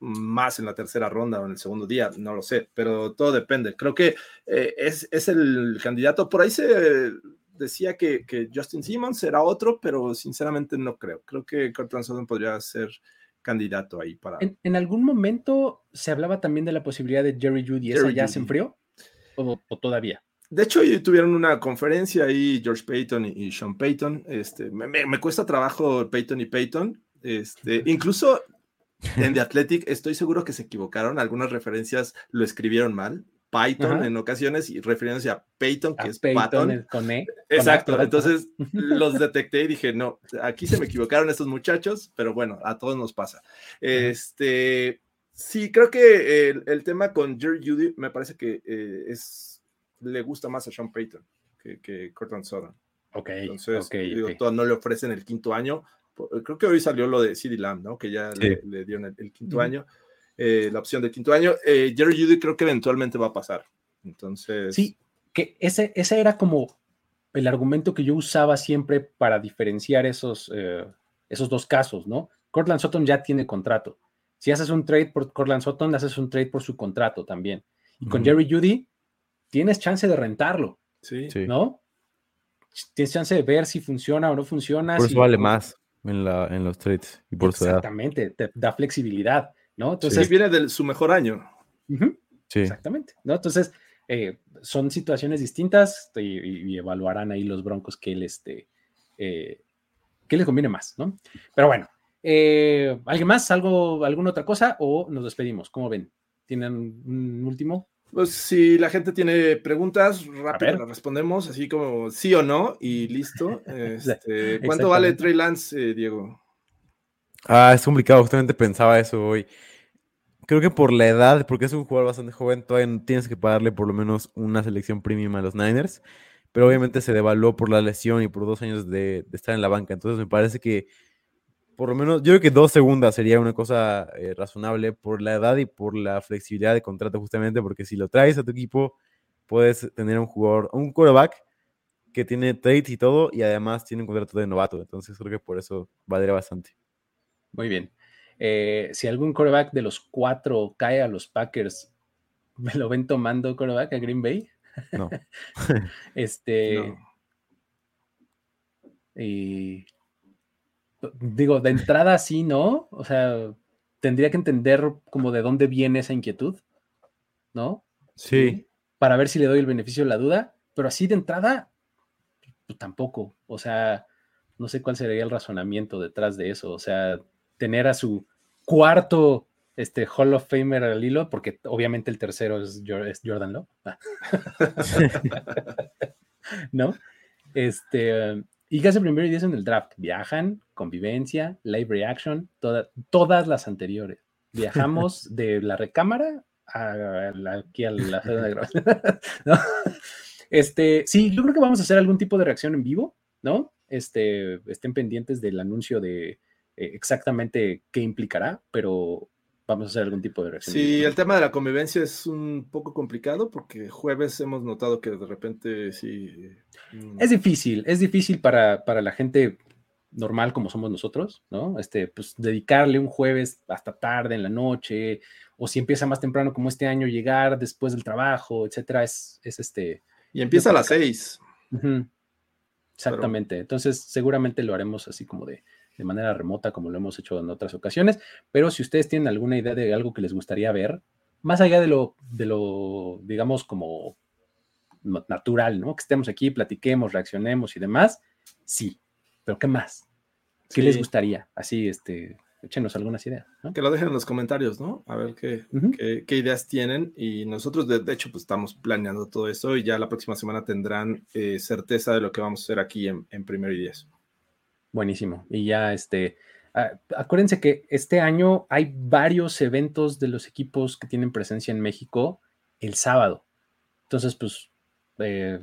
más en la tercera ronda o en el segundo día, no lo sé, pero todo depende. Creo que eh, es, es, el candidato, por ahí se decía que, que Justin Simmons era otro, pero sinceramente no creo. Creo que Cortland Sutton podría ser candidato ahí para. En, en, algún momento se hablaba también de la posibilidad de Jerry Judy. ¿Esa Jerry ya Jeudy. se enfrió? ¿O, o todavía? De hecho, tuvieron una conferencia ahí, George Payton y, y Sean Payton. Este, me, me, me cuesta trabajo Payton y Payton. Este, incluso en The Athletic estoy seguro que se equivocaron. Algunas referencias lo escribieron mal. Python Ajá. en ocasiones y refiriéndose a Payton, que A es el- con E. con Exacto, ¿verdad? entonces [LAUGHS] los detecté y dije, no, aquí se me equivocaron estos muchachos, pero bueno, a todos nos pasa. Este, sí, creo que el, el tema con Jerry Judy me parece que eh, es, le gusta más a Sean Payton que, que Cortland Sutton. Ok, Entonces, ok, digo, ok. todo- no le ofrecen el quinto año. Po- Creo que hoy salió lo de CD Lamb, ¿no? Que ya Sí. le, le dieron el, el quinto año, eh, la opción del quinto año. Eh, Jerry Judy creo que eventualmente va a pasar. Entonces, Sí, que ese, ese era como el argumento que yo usaba siempre para diferenciar esos, eh, esos dos casos, ¿no? Cortland Sutton ya tiene contrato. Si haces un trade por Cortland Sutton, haces un trade por su contrato también. Y con Ujú. Jerry Judy, tienes chance de rentarlo, sí. ¿no? Tienes chance de ver si funciona o no funciona. Por si- eso vale más en, la, en los trades y por su edad. Exactamente, te da flexibilidad, ¿no? Sí, Entonces, viene de su mejor año. Sí. Exactamente, ¿no? Entonces, eh, son situaciones distintas y, y- y evaluarán ahí los broncos que él, este, eh, que les conviene más, ¿no? Pero bueno, eh, ¿alguien más? ¿Algo, ¿Alguna otra cosa? ¿O nos despedimos? ¿Cómo ven? ¿Tienen un último? Pues si la gente tiene preguntas, rápido las respondemos, así como sí o no, y listo. [LAUGHS] Este, ¿Cuánto vale. Trey Lance, eh, Diego? Ah, es complicado, justamente pensaba eso hoy. Creo que por la edad, porque es un jugador bastante joven, todavía no tienes que pagarle por lo menos una selección premium a los Niners, pero obviamente se devaluó por la lesión y por dos años de, de estar en la banca. Entonces me parece que por lo menos, yo creo que dos segundas sería una cosa eh, razonable por la edad y por la flexibilidad de contrato, justamente porque si lo traes a tu equipo, puedes tener un jugador, un quarterback que tiene trades y todo, y además tiene un contrato de novato. Entonces creo que por eso valdría bastante. Muy bien. Eh, si algún quarterback de los cuatro cae a los Packers, ¿me lo ven tomando quarterback a Green Bay? No. [LAUGHS] Este, No. y digo, de entrada sí, ¿no? O sea, tendría que entender como de dónde viene esa inquietud, ¿no? Sí. Para ver si le doy el beneficio de la duda, pero así de entrada, pues tampoco. O sea, no sé cuál sería el razonamiento detrás de eso. O sea, tener a su cuarto este Hall of Famer al hilo, porque obviamente el tercero es, Jor- es Jordan Love. [LAUGHS] ¿No? Este, ¿y qué hace primero y diez en el draft? Viajan, convivencia, live reaction, toda- todas las anteriores. Viajamos [LAUGHS] de la recámara a la, aquí a la de grabación. [LAUGHS] ¿no? Este, sí, yo creo que vamos a hacer algún tipo de reacción en vivo, ¿no? Este, estén pendientes del anuncio de eh, exactamente qué implicará, pero vamos a hacer algún tipo de reacción. Sí, el tema de la convivencia es un poco complicado porque jueves hemos notado que de repente sí. mm, Es difícil, es difícil para, para la gente normal como somos nosotros, ¿no? Este, pues dedicarle un jueves hasta tarde en la noche, o si empieza más temprano como este año, llegar después del trabajo, etcétera, es, es este. Y empieza a las seis. Exactamente. Entonces, seguramente lo haremos así como de, de manera remota, como lo hemos hecho en otras ocasiones. Pero si ustedes tienen alguna idea de algo que les gustaría ver, más allá de lo, de lo, digamos, como natural, ¿no? Que estemos aquí, platiquemos, reaccionemos y demás, sí. Pero ¿qué más? ¿Qué les gustaría? Así, este, échenos algunas ideas. ¿no? Que lo dejen en los comentarios, ¿no? A ver qué, qué, qué ideas tienen. Y nosotros, de, de hecho, pues estamos planeando todo eso y ya la próxima semana tendrán eh, certeza de lo que vamos a hacer aquí en, en Primero y Diez. Buenísimo. Y ya, este, ah, acuérdense que este año hay varios eventos de los equipos que tienen presencia en México el sábado. Entonces, pues, eh,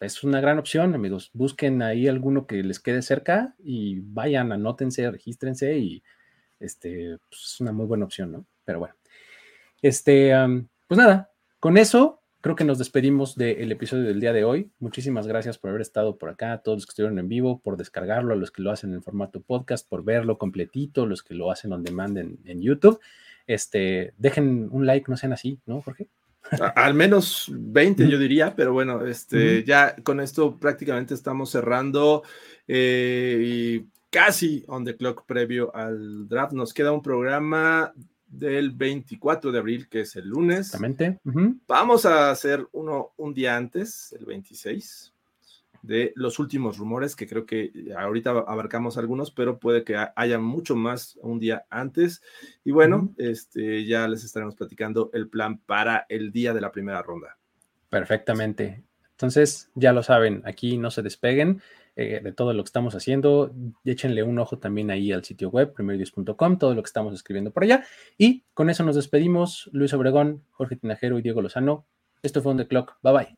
es una gran opción, amigos. Busquen ahí alguno que les quede cerca y vayan, anótense, regístrense y, este, pues, es una muy buena opción, ¿no? Pero bueno. Este, pues nada, con eso creo que nos despedimos del episodio del día de hoy. Muchísimas gracias por haber estado por acá, a todos los que estuvieron en vivo, por descargarlo, a los que lo hacen en formato podcast, por verlo completito, los que lo hacen on demand en, en YouTube. Este, dejen un like, no sean así, ¿no, Jorge? al menos 20, yo diría, pero bueno, este, ya con esto prácticamente estamos cerrando eh, y casi on the clock previo al draft. Nos queda un programa del 24 de abril, que es el lunes. Exactamente. Vamos a hacer uno un día antes, el 26, de los últimos rumores, que creo que ahorita abarcamos algunos, pero puede que haya mucho más un día antes. Y bueno, este, ya les estaremos platicando el plan para el día de la primera ronda. Perfectamente. Entonces, ya lo saben, aquí no se despeguen. Eh, de todo lo que estamos haciendo. Échenle un ojo también ahí al sitio web, primerios.com, todo lo que estamos escribiendo por allá. Y con eso nos despedimos. Luis Obregón, Jorge Tinajero y Diego Lozano. Esto fue On The Clock. Bye bye.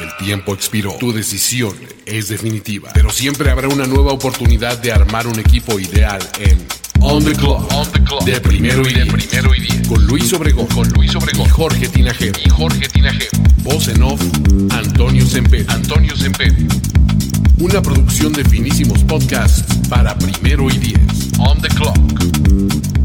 El tiempo expiró. Tu decisión es definitiva. Pero siempre habrá una nueva oportunidad de armar un equipo ideal en On the Clock. On the Clock. De primero y de primero y diez. Con Luis Obregón. Con Luis Obregón. Y Jorge Tinajero. Y Jorge Tinajero. Voz en off. Antonio Semper. Antonio Semper. Una producción de finísimos podcasts para primero y diez. On the clock.